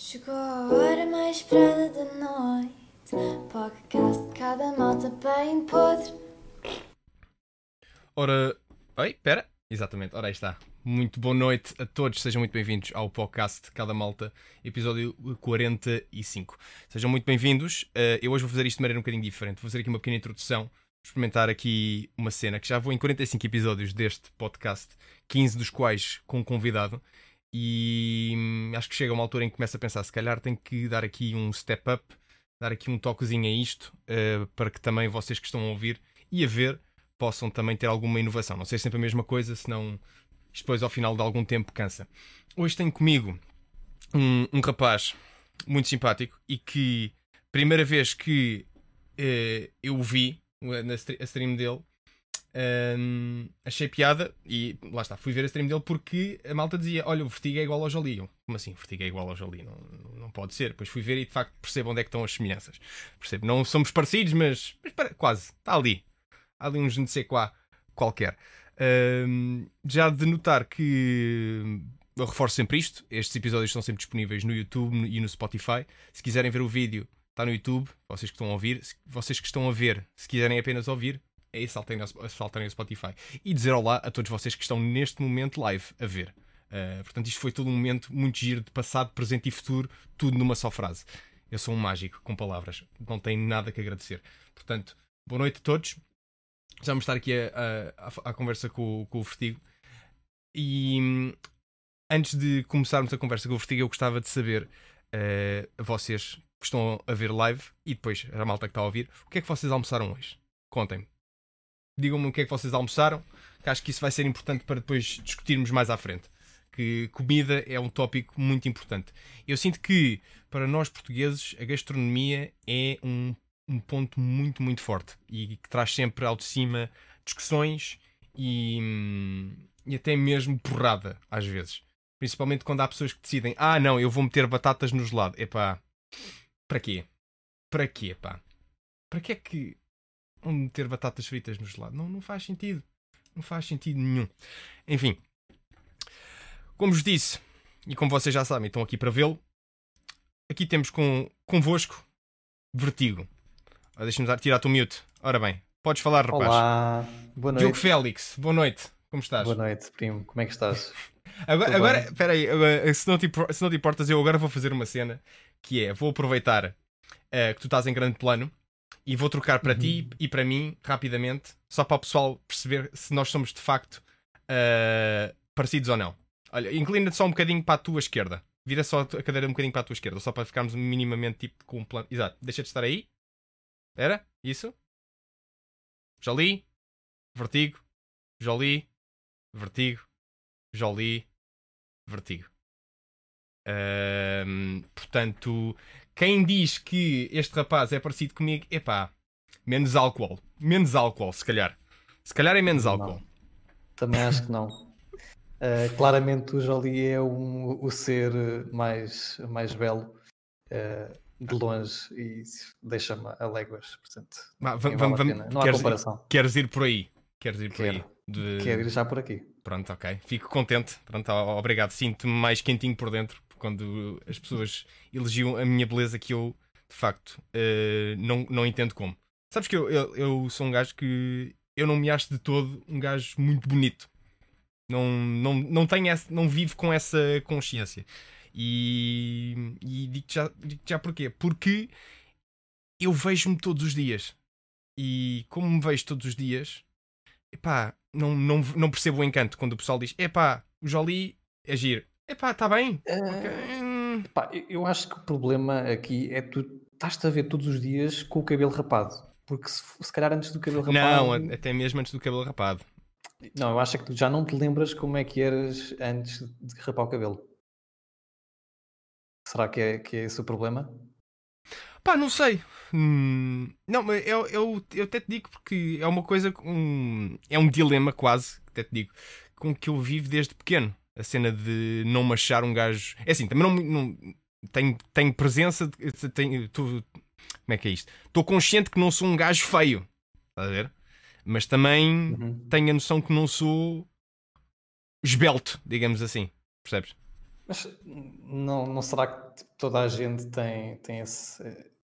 Chegou a hora mais esperada da noite. Podcast de cada malta bem podre. Ora. Oi, espera. Exatamente, ora aí está. Muito boa noite a todos, sejam muito bem-vindos ao podcast de Cada Malta, episódio 45. Sejam muito bem-vindos. Uh, eu hoje vou fazer isto de maneira um bocadinho diferente. Vou fazer aqui uma pequena introdução, experimentar aqui uma cena que já vou em 45 episódios deste podcast, 15 dos quais com um convidado. E hum, acho que chega uma altura em que começo a pensar, se calhar tenho que dar aqui um step up, dar aqui um toquezinho a isto, uh, para que também vocês que estão a ouvir e a ver possam também ter alguma inovação. Não seja sempre a mesma coisa, senão depois ao final de algum tempo cansa. Hoje tenho comigo um, um rapaz muito simpático e que, primeira vez que uh, eu o vi, na a stream dele, um, achei piada e lá está, fui ver a stream dele porque a malta dizia: Olha, o Vertigo é igual ao Jolie. Eu, Como assim? Vertigo é igual ao Jolie? Não, não pode ser. Depois fui ver e de facto percebo onde é que estão as semelhanças. Percebo, não somos parecidos, mas, mas para, quase, está ali. Há ali um je quoi qualquer. Um, já de notar que eu reforço sempre isto: estes episódios estão sempre disponíveis no YouTube e no Spotify. Se quiserem ver o vídeo, está no YouTube. Vocês que estão a ouvir, vocês que estão a ver, se quiserem apenas ouvir, é saltarem ao, saltarem Spotify. E dizer olá a todos vocês que estão neste momento live a ver. Uh, portanto, isto foi todo um momento muito giro de passado, presente e futuro, tudo numa só frase. Eu sou um mágico com palavras, não tenho nada que agradecer. Portanto, boa noite a todos. Já vamos estar aqui a conversa com, com o Vertigo. E antes de começarmos a conversa com o Vertigo, eu gostava de saber, uh, vocês que estão a ver live e depois a malta que está a ouvir, o que é que vocês almoçaram hoje? Contem-me digam-me o que é que vocês almoçaram, que acho que isso vai ser importante para depois discutirmos mais à frente. Que comida é um tópico muito importante. Eu sinto que, para nós portugueses, a gastronomia é um, um ponto muito, muito forte e que traz sempre ao de cima discussões e, e até mesmo porrada, às vezes. Principalmente quando há pessoas que decidem: ah, não, eu vou meter batatas no gelado. Epá, para quê? Para quê, pá? Para que é que meter batatas fritas no gelado. Não, não faz sentido. Não faz sentido nenhum. Enfim. Como vos disse, e como vocês já sabem, estão aqui para vê-lo, aqui temos com, convosco Vertigo. Deixa-me tirar-te o mute. Ora bem, podes falar, rapaz. Olá, boa noite. Diogo Félix, boa noite. Como estás? Boa noite, primo. Como é que estás? agora, agora espera aí, se, não te, se não te importas, eu agora vou fazer uma cena que é: vou aproveitar uh, que tu estás em grande plano e vou trocar para uhum. ti e para mim rapidamente, só para o pessoal perceber se nós somos de facto uh, parecidos ou não. Olha, inclina-te só um bocadinho para a tua esquerda. Vira só a cadeira um bocadinho para a tua esquerda, só para ficarmos minimamente tipo com um plano. Exato, deixa de estar aí. Era? Isso? Jolie, vertigo, Jolie, vertigo, Jolie, vertigo. Portanto, quem diz que este rapaz é parecido comigo, epá, menos álcool. Menos álcool, se calhar. Se calhar é menos álcool. Não. Também acho que não. Uh, claramente o Jolie é um, o ser mais, mais belo uh, de longe e deixa-me a léguas. Portanto, vamos, vamos, vale não queres, há comparação. Queres ir por aí? Queres ir por Quero. aí? De... Quero ir já por aqui. Pronto, ok. Fico contente. Pronto, obrigado. Sinto-me mais quentinho por dentro quando as pessoas elogiam a minha beleza que eu, de facto, uh, não, não entendo como. Sabes que eu, eu, eu, sou um gajo que eu não me acho de todo um gajo muito bonito. Não, não, não tenho essa, não vivo com essa consciência. E, e digo-te já, digo já porquê. Porque eu vejo-me todos os dias. E como me vejo todos os dias, epá, não, não, não percebo o encanto quando o pessoal diz: epá, o Jolie é giro. Epá, está bem. Uh, okay. epá, eu acho que o problema aqui é tu estás-te a ver todos os dias com o cabelo rapado. Porque se, se calhar antes do cabelo rapado. Não, até mesmo antes do cabelo rapado. Não, eu acho que tu já não te lembras como é que eras antes de rapar o cabelo. Será que é, que é esse o problema? Pá, não sei. Hum, não, mas eu, eu, eu até te digo porque é uma coisa. Um, é um dilema quase, até te digo, com que eu vivo desde pequeno a cena de não machar um gajo. É assim, também não. não tenho, tenho presença. De, tenho, tô, como é que é isto? Estou consciente que não sou um gajo feio. Estás a ver? Mas também uhum. tenho a noção que não sou esbelto, digamos assim. Percebes? Mas não, não será que tipo, toda a gente tem, tem esse,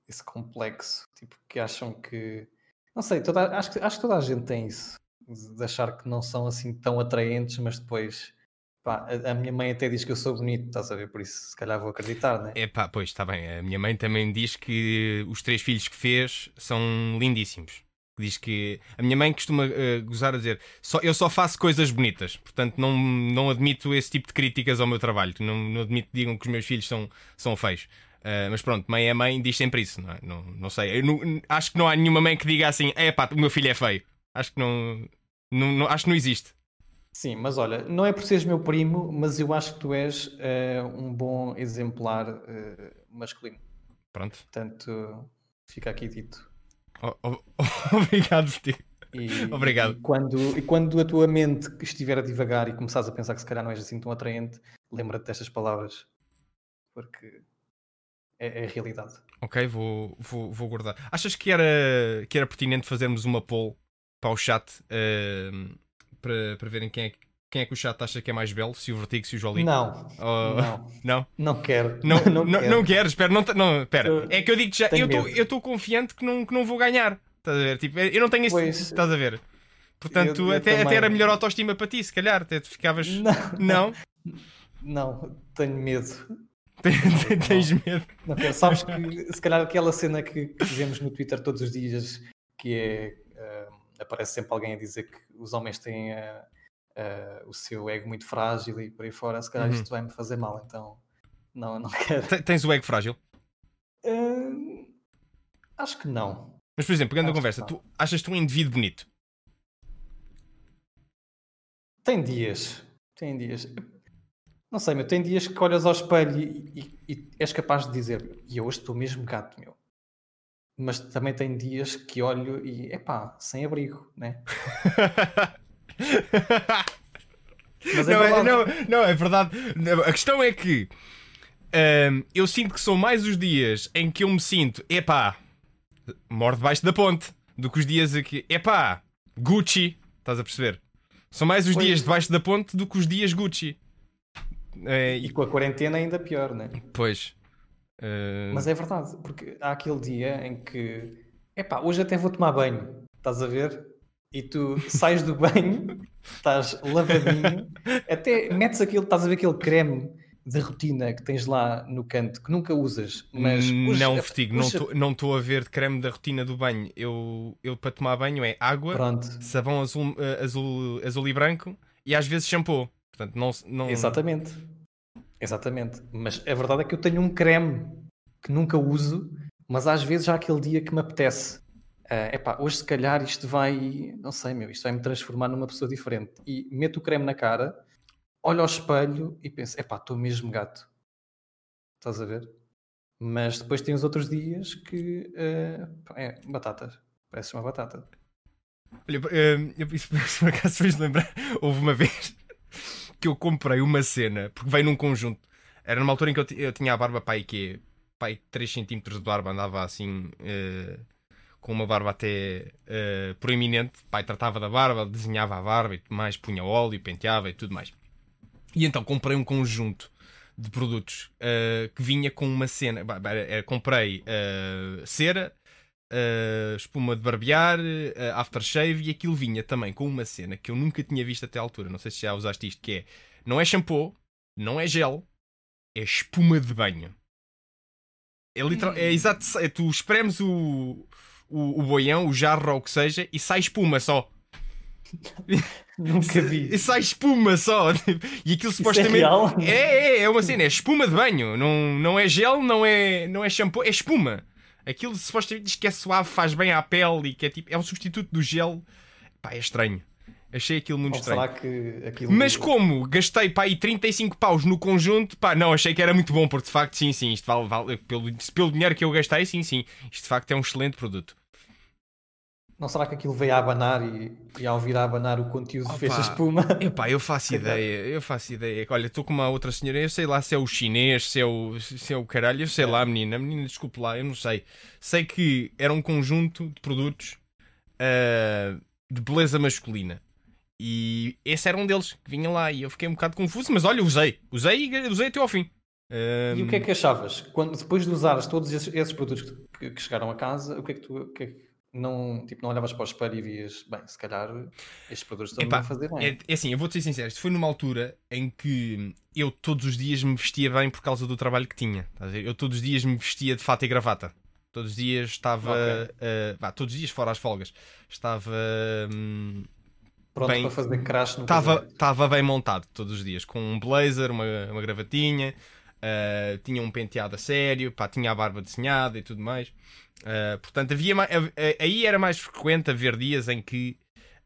esse complexo? Tipo, que acham que. Não sei, toda, acho, que, acho que toda a gente tem isso. De achar que não são assim tão atraentes, mas depois. Pá, a, minha mãe até diz que eu sou bonito, estás a ver? Por isso, se calhar vou acreditar, né? É pá, pois, está bem. A minha mãe também diz que os três filhos que fez são lindíssimos. Diz que a minha mãe costuma uh, gozar a dizer só, eu só faço coisas bonitas, portanto não, não admito esse tipo de críticas ao meu trabalho. Não, não admito que digam que os meus filhos são, são feios. Uh, mas pronto, mãe é mãe, diz sempre isso, não, é? não, não sei. Não, acho que não há nenhuma mãe que diga assim: é pá, o meu filho é feio. Acho que não, não, não, acho que não existe. Sim, mas olha, não é por seres meu primo, mas eu acho que tu és uh, um bom exemplar uh, masculino. Pronto. Portanto, fica aqui dito. Oh, oh, obrigado, E, Obrigado. E quando, e quando a tua mente estiver a divagar e começares a pensar que se calhar não és assim tão atraente, lembra-te destas palavras. Porque é, é, a realidade. Ok, vou, vou, vou guardar. Achas que era, que era pertinente fazermos uma poll para o chat uh, para, para verem quem é, quem é que o chat acha que é mais belo? Se o Vertigo, se o Jolie? Não. Oh, não. Não? Não quero. Não, não, não, quero. não quero. Espera, não, não, espera. É que eu digo já, eu estou confiante que não, que não vou ganhar. Estás a ver? Tipo, eu não tenho esse. Pois, estás a ver? Portanto, eu, eu até, até era melhor autoestima para ti, se calhar. Até tu ficavas. Não. Não, não tenho medo. Tens medo? Não quero. Sabes que se calhar aquela cena que, fizemos no Twitter todos os dias, que é. Uh, aparece sempre alguém a dizer que os homens têm uh, uh, o seu ego muito frágil e por aí fora, se calhar uhum. isto vai-me fazer mal, então não, não quero. Tens o ego frágil? acho que não. Mas, por exemplo, pegando a conversa, tu achas-te um indivíduo bonito? Tem dias. Tem dias. Não sei, meu. Tem dias que olhas ao espelho e, e, e és capaz de dizer e hoje estou mesmo gato, meu. Mas também tem dias que olho e, epá, sem abrigo, né? Mas é não, é, não, não, é verdade. A questão é que um, eu sinto que são mais os dias em que eu me sinto, epá, moro debaixo da ponte, do que os dias aqui, epá, Gucci, estás a perceber? São mais os pois. dias debaixo da ponte do que os dias Gucci. É, e... e com a quarentena ainda pior, né? Pois. Uh... Mas é verdade, porque há aquele dia em que, epá, hoje até vou tomar banho, estás a ver? E tu sais do banho, estás lavadinho, até metes aquele, estás a ver aquele creme de rotina que tens lá no canto que nunca usas, mas hoje, não, Vertigo, hoje... não estou a ver de creme da rotina do banho. Eu, eu para tomar banho é água, Pronto. sabão azul, uh, azul, azul e branco e às vezes shampoo. Portanto, não, não... Exatamente. Exatamente. Mas a verdade é que eu tenho um creme que nunca uso, mas às vezes há aquele dia que me apetece. Uh, epá, hoje se calhar isto vai, não sei, meu, isto vai me transformar numa pessoa diferente. E meto o creme na cara, olho ao espelho e penso, epá, estou mesmo gato. Estás a ver? Mas depois tem os outros dias que uh, é batata. Parece uma batata. Olha, uh, isso por acaso fez lembrar. Houve uma vez que eu comprei uma cena, porque veio num conjunto. Era numa altura em que eu, eu tinha a barba pai que pai 3 cm de barba, andava assim uh, com uma barba até uh, proeminente. Pai tratava da barba, desenhava a barba e tudo mais, punha óleo, penteava e tudo mais. E então comprei um conjunto de produtos uh, que vinha com uma cena. comprei cera, espuma de barbear, aftershave e aquilo vinha também com uma cena que eu nunca tinha visto até à altura. Não sei se já usaste isto, que é não é shampoo, não é gel, é espuma de banho. É, literal, é exato, é, tu espremes o, o, o boião, o jarro ou o que seja e sai espuma só. Nunca vi. E sai espuma só. E aquilo supostamente. É, é, é, é, uma cena, é espuma de banho. Não, não é gel, não é, não é shampoo, é espuma. Aquilo supostamente diz que é suave, faz bem à pele e que é tipo. É um substituto do gel. Pá, é estranho. Achei aquilo muito Ou estranho. aquilo... Mas como gastei pá, aí 35 paus no conjunto, pá, não, achei que era muito bom, porque de facto, sim, sim, isto vale, vale pelo, pelo dinheiro que eu gastei, sim, sim, isto de facto é um excelente produto. Não será que aquilo veio a abanar e, e ao vir a abanar o conteúdo Opa, fez a espuma? Epá, eu faço ideia, eu faço ideia. Olha, estou com uma outra senhora, eu sei lá se é o chinês, se é o, se é o caralho, eu sei é. lá, menina, menina, desculpe lá, eu não sei. Sei que era um conjunto de produtos uh, de beleza masculina. E esse era um deles que vinha lá e eu fiquei um bocado confuso, mas olha, usei, usei e usei até ao fim. E o que é que achavas? Quando, depois de usares todos esses, esses produtos que, que, chegaram a casa, o que é que tu o que é que não, tipo, não olhavas para o espelho e vias, bem, se calhar estes produtos estão a fazer bem. É, é assim, eu vou-te ser sincero, isto foi numa altura em que eu todos os dias me vestia bem por causa do trabalho que tinha. Eu todos os dias me vestia de fato e gravata. Todos os dias estava. Okay. Uh, todos os dias, fora as folgas, estava. Um, Pronto bem, para fazer crash no estava, estava bem montado todos os dias, com um blazer, uma, uma gravatinha, uh, tinha um penteado a sério, pá, tinha a barba desenhada e tudo mais. Uh, portanto, havia mais, aí era mais frequente haver dias em que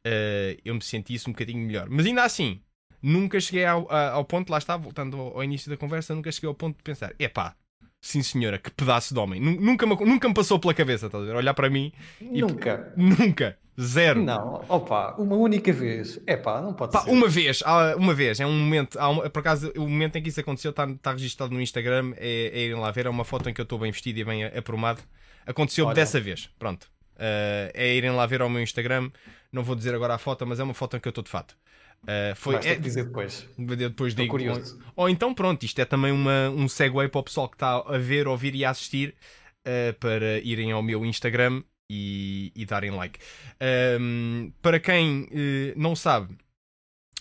uh, eu me sentisse um bocadinho melhor. Mas ainda assim, nunca cheguei ao, ao ponto, lá está, voltando ao, ao, início da conversa, nunca cheguei ao ponto de pensar: epá, sim senhora, que pedaço de homem. Nunca me, nunca me passou pela cabeça, estás a ver? Olhar para mim e. Nunca. Nunca. Zero. Não, opa, uma única vez. É pá, não pode pá, ser. Uma vez, uma vez, é um momento, uma, por acaso, o momento em que isso aconteceu está, está registado no Instagram, é, é irem lá ver, é uma foto em que eu estou bem vestido e bem aprumado. Aconteceu Olha. dessa vez, pronto. Uh, é irem lá ver ao meu Instagram, não vou dizer agora a foto, mas é uma foto em que eu estou de fato. Uh, foi, é, dizer depois. Depois Estou digo. Curioso. Ou, ou, então, pronto, isto é também uma, um segue para o pessoal que está a ver, ouvir e a assistir uh, para irem ao meu Instagram e, e darem like. Um, para quem uh, não sabe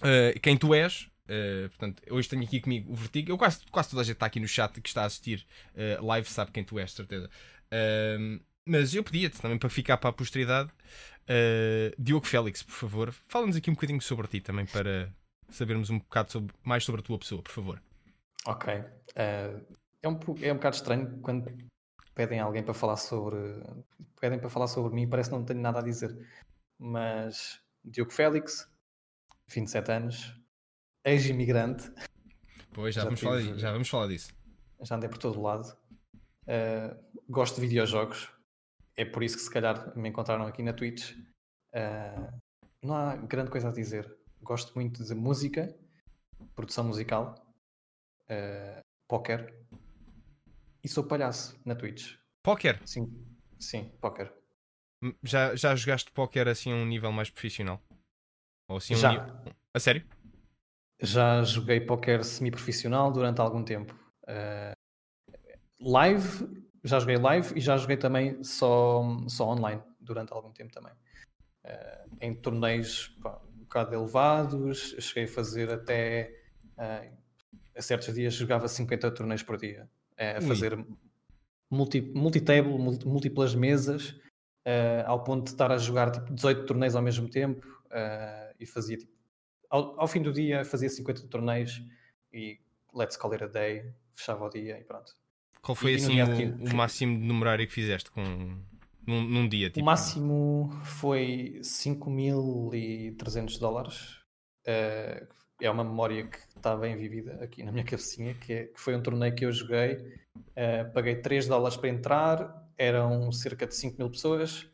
uh, quem tu és, uh, portanto, hoje tenho aqui comigo o Vertigo. Eu quase, quase toda a gente está aqui no chat que está a assistir live, sabe quem tu és, certeza. Mas eu pedia-te também para ficar para a posteridade. Diogo Félix, por favor, fala-nos aqui um bocadinho sobre ti também para sabermos um bocado sobre, mais sobre a tua pessoa, por favor. Ok. é, um, é um bocado estranho quando pedem alguém para falar sobre pedem para falar sobre mim, parece que não tenho nada a dizer. Mas Diogo Félix, 27 anos, ex-imigrante. Pois, já, já, vamos tive, falar, já vamos falar disso. Já andei por todo lado. Uh, gosto de videojogos. É por isso que se calhar me encontraram aqui na Twitch. Uh, não há grande coisa a dizer. Gosto muito de música, produção musical, uh, póquer e sou palhaço na Twitch. Póquer? Sim, sim, póquer. Já, já jogaste póquer assim a um nível mais profissional? Ou assim já. Um A sério? Já joguei póquer semi-profissional durante algum tempo. Uh, live, já joguei live e já joguei também só, só online durante algum tempo também. Uh, em torneios pá, um bocado elevados, cheguei a fazer até uh, a certos dias jogava 50 torneios por dia a fazer multi, multi-table, múltiplas mesas, ao ponto de estar a jogar tipo, 18 torneios ao mesmo tempo e fazia tipo, ao, ao, fim do dia fazia 50 torneios e let's call it a day, fechava o dia e pronto. Qual foi assim o, o, máximo de numerário que fizeste com, num, num dia? Tipo... O máximo foi 5.300 dólares. Uh, é uma memória que está bem vivida aqui na minha cabecinha, que, é, que foi um torneio que eu joguei, uh, paguei 3 dólares para entrar, eram cerca de 5 mil pessoas,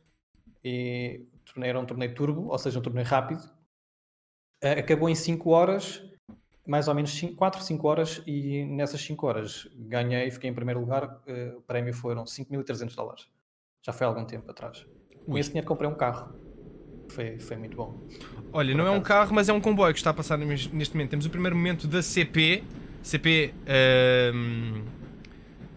e era um torneio turbo, ou seja, um torneio rápido. Uh, acabou em 5 horas, mais ou menos 5, 4, 5 horas, e nessas 5 horas ganhei, fiquei em primeiro lugar, uh, o prémio foram 5.300 dólares. Já foi há algum tempo atrás. Com esse dinheiro comprei um carro. Foi, foi muito bom. Olha, não é um carro, mas é um comboio que está a passar neste momento. Temos o primeiro momento da CP. CP, uh,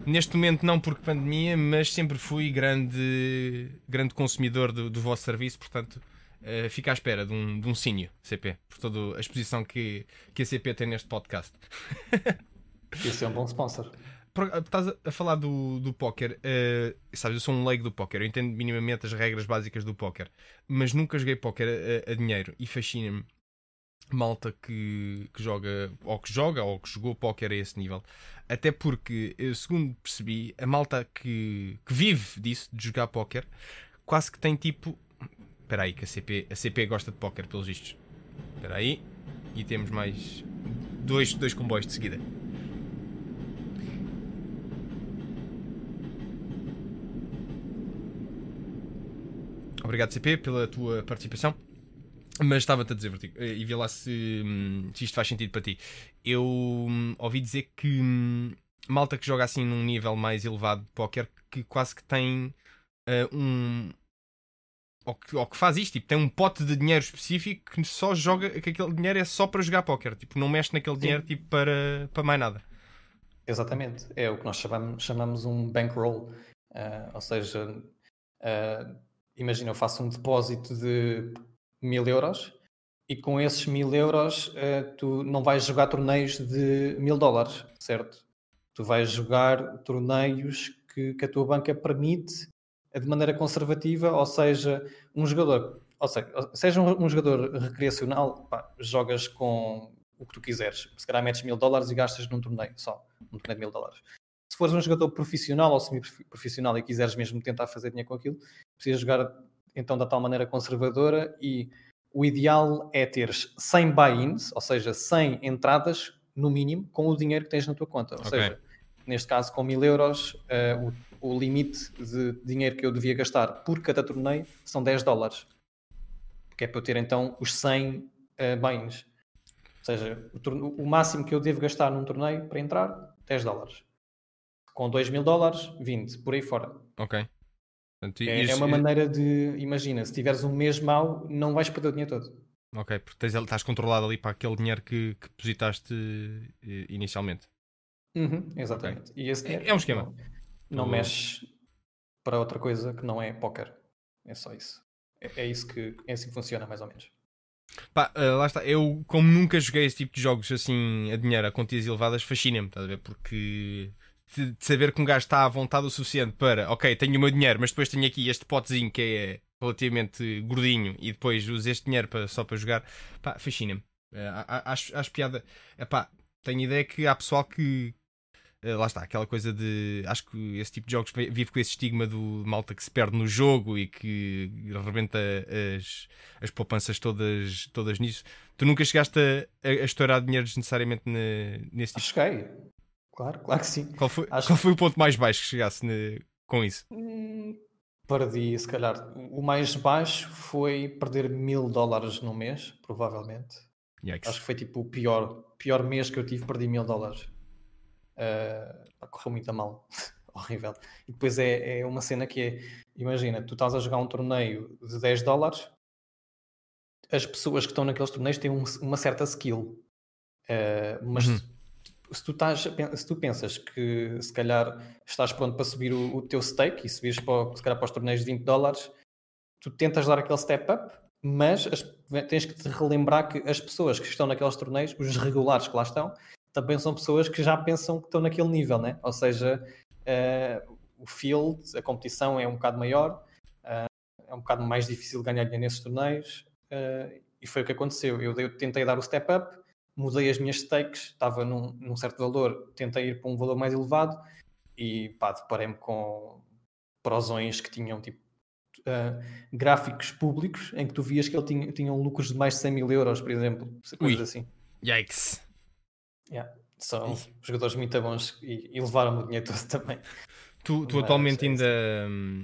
neste momento não porque pandemia, mas sempre fui grande, grande consumidor do, do vosso serviço, portanto uh, fica à espera de um, de um sínio CP, por toda a exposição que, que a CP tem neste podcast. Esse é um bom sponsor. Estás a falar do, do póquer, uh, sabes, eu sou um leigo do póquer, eu entendo minimamente as regras básicas do póquer, mas nunca joguei póquer a, a dinheiro e fascina-me malta que, que joga, ou que joga, ou que jogou póquer a esse nível. Até porque, segundo percebi, a malta que, que vive disso, de jogar póquer, quase que tem tipo. Espera aí, que a CP, a CP gosta de póquer, pelos vistos. Espera aí. E temos mais dois, dois comboios de seguida. Obrigado, CP, pela tua participação. Mas estava-te a dizer, Vertigo, eh, e vi lá se, hum, se, isto faz sentido para ti. Eu hum, ouvi dizer que hum, malta que joga assim num nível mais elevado de póquer que quase que tem uh, um, ou que, ou que faz isto, tipo, tem um pote de dinheiro específico que só joga, que aquele dinheiro é só para jogar póquer, tipo, não mexe naquele dinheiro tipo, para, para mais nada. Exatamente, é o que nós chamamos, chamamos um bankroll, uh, ou seja, uh, imagina eu faço um depósito de mil euros e com esses mil euros uh, tu não vais jogar torneios de mil dólares, certo? Tu vais jogar torneios que, que a tua banca permite de maneira conservativa, ou seja, um jogador, ou seja, seja um, um jogador recreacional, pá, jogas com o que tu quiseres. Se calhar metes mil dólares e gastas num torneio só, um torneio de mil dólares. Se fores um jogador profissional ou semi-profissional e quiseres mesmo tentar fazer dinheiro com aquilo, precisas jogar então da tal maneira conservadora e o ideal é teres 100 buy-ins, ou seja, 100 entradas no mínimo com o dinheiro que tens na tua conta. Ou okay. seja, neste caso com mil euros, uh, o, limite de dinheiro que eu devia gastar por cada torneio são 10 dólares. Que é para eu ter então os 100 uh, buy-ins. Ou seja, o, o, máximo que eu devo gastar num torneio para entrar, 10 dólares. Com 2 mil dólares, 20, por aí fora. Ok. Portanto, é, é, uma maneira de, imagina, se tiveres um mês mau, não vais perder o dinheiro todo. Ok, porque tens, estás controlado ali para aquele dinheiro que, que depositaste eh, inicialmente. Uhum, exatamente. Okay. É, é um esquema. Não, não mexe para outra coisa que não é póquer. É só isso. É, é, isso que é assim que funciona, mais ou menos. Pá, uh, lá está. Eu, como nunca joguei esse tipo de jogos assim a dinheiro a quantias elevadas, fascina-me, estás a ver? Porque de, saber que um gajo está à vontade o suficiente para, ok, tenho o meu dinheiro, mas depois tenho aqui este potezinho que é relativamente gordinho e depois uso este dinheiro para, só para jogar, pá, fascina-me. Uh, acho, acho piada. Epá, tenho ideia que há pessoal que, lá está, aquela coisa de. Acho que esse tipo de jogos vive com esse estigma do malta que se perde no jogo e que rebenta as, as poupanças todas, todas nisso. Tu nunca chegaste a, a, estourar dinheiro necessariamente ne, nesse tipo? Cheguei, claro, claro que sim. Qual foi, Acho... qual foi o ponto mais baixo que chegasse ne, com isso? Hum, perdi, se calhar. O mais baixo foi perder mil dólares no mês, provavelmente. Yikes. Acho que foi tipo o pior, pior mês que eu tive, perdi mil dólares. Uh, correu muito a mal. Horrível. E depois é, é uma cena que é: imagina, tu estás a jogar um torneio de 10 dólares, as pessoas que estão naqueles torneios têm um, uma certa skill. Uh, mas uhum. se, tu estás, se tu pensas que se calhar estás pronto para subir o, o teu stake e subires para, se calhar para os torneios de 20 dólares, tu tentas dar aquele step up, mas as, tens que te relembrar que as pessoas que estão naqueles torneios, os regulares que lá estão, também são pessoas que já pensam que estão naquele nível, né? Ou seja, uh, o field, a competição é um bocado maior, uh, é um bocado mais difícil ganhar dinheiro nesses torneios, uh, e foi o que aconteceu. Eu, eu, tentei dar o step up, mudei as minhas stakes, estava num, num, certo valor, tentei ir para um valor mais elevado, e pá, deparei-me com prosões que tinham tipo. gráficos públicos em que tu vias que ele tinha, tinham lucros de mais de 100 mil euros, por exemplo, coisas Ui. assim. Yikes! Yeah. São jogadores muito bons e, e levaram o dinheiro todo também. Tu, tu Mas, atualmente é ainda,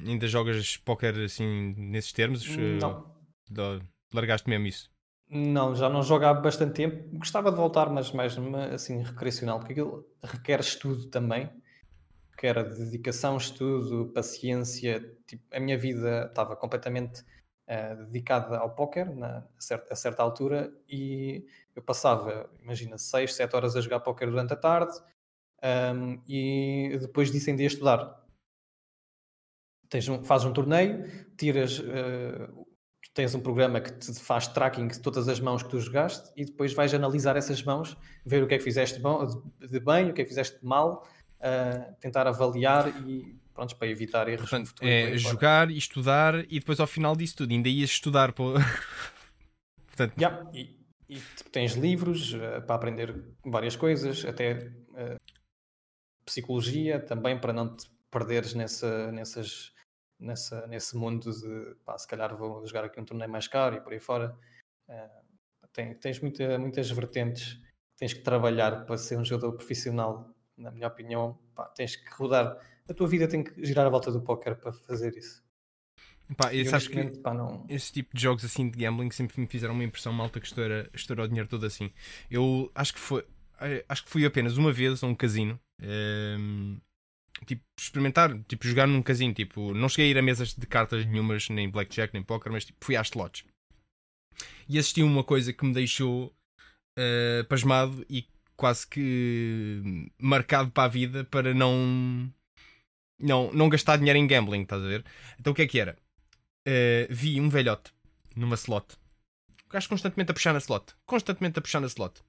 ainda jogas póquer assim nesses termos? Não. Uh, largaste mesmo isso? Não, já não jogo há bastante tempo. Gostava de voltar, mas mais assim recreacional, porque aquilo requer estudo também. Requer dedicação, estudo, paciência. Tipo, a minha vida estava completamente uh, dedicada ao póquer na, a, certa, a certa altura e eu passava, imagina, 6, 7 horas a jogar póquer durante a tarde um, e depois disso ainda estudar. Tens um, fazes um torneio, tiras, uh, tens um programa que te faz tracking de todas as mãos que tu jogaste e depois vais analisar essas mãos, ver o que é que fizeste de bem, o que é que fizeste de mal, uh, tentar avaliar e pronto, para evitar erros. Portanto, é jogar e estudar e depois ao final disso tudo ainda ias estudar. Pô. Portanto... Yeah, e, e tipo, tens livros uh, para aprender várias coisas, até uh, psicologia também para não te perderes nessa, nessas, nessa, nesse mundo de pá, se calhar vou jogar aqui um torneio mais caro e por aí fora. Uh, tem, tens muita, muitas vertentes que tens que trabalhar para ser um jogador profissional, na minha opinião. Pá, tens que rodar a tua vida tem que girar à volta do póquer para fazer isso. Pá, e sabes que pá, não... esse tipo de jogos assim de gambling sempre me fizeram uma impressão malta que estoura, estoura o dinheiro todo assim. Eu acho que foi acho que fui apenas uma vez a um casino. Um, ehm, tipo, experimentar, tipo, jogar num casino. Tipo, não cheguei a ir a mesas de cartas nenhumas, nem blackjack, nem poker, mas tipo, fui às slots. E assisti uma coisa que me deixou uh, pasmado e quase que marcado para a vida para não, não, não gastar dinheiro em gambling, estás a ver? Então o que é que era? Uh, vi um velhote numa slot. O gajo constantemente a puxar na slot. Constantemente a puxar na slot.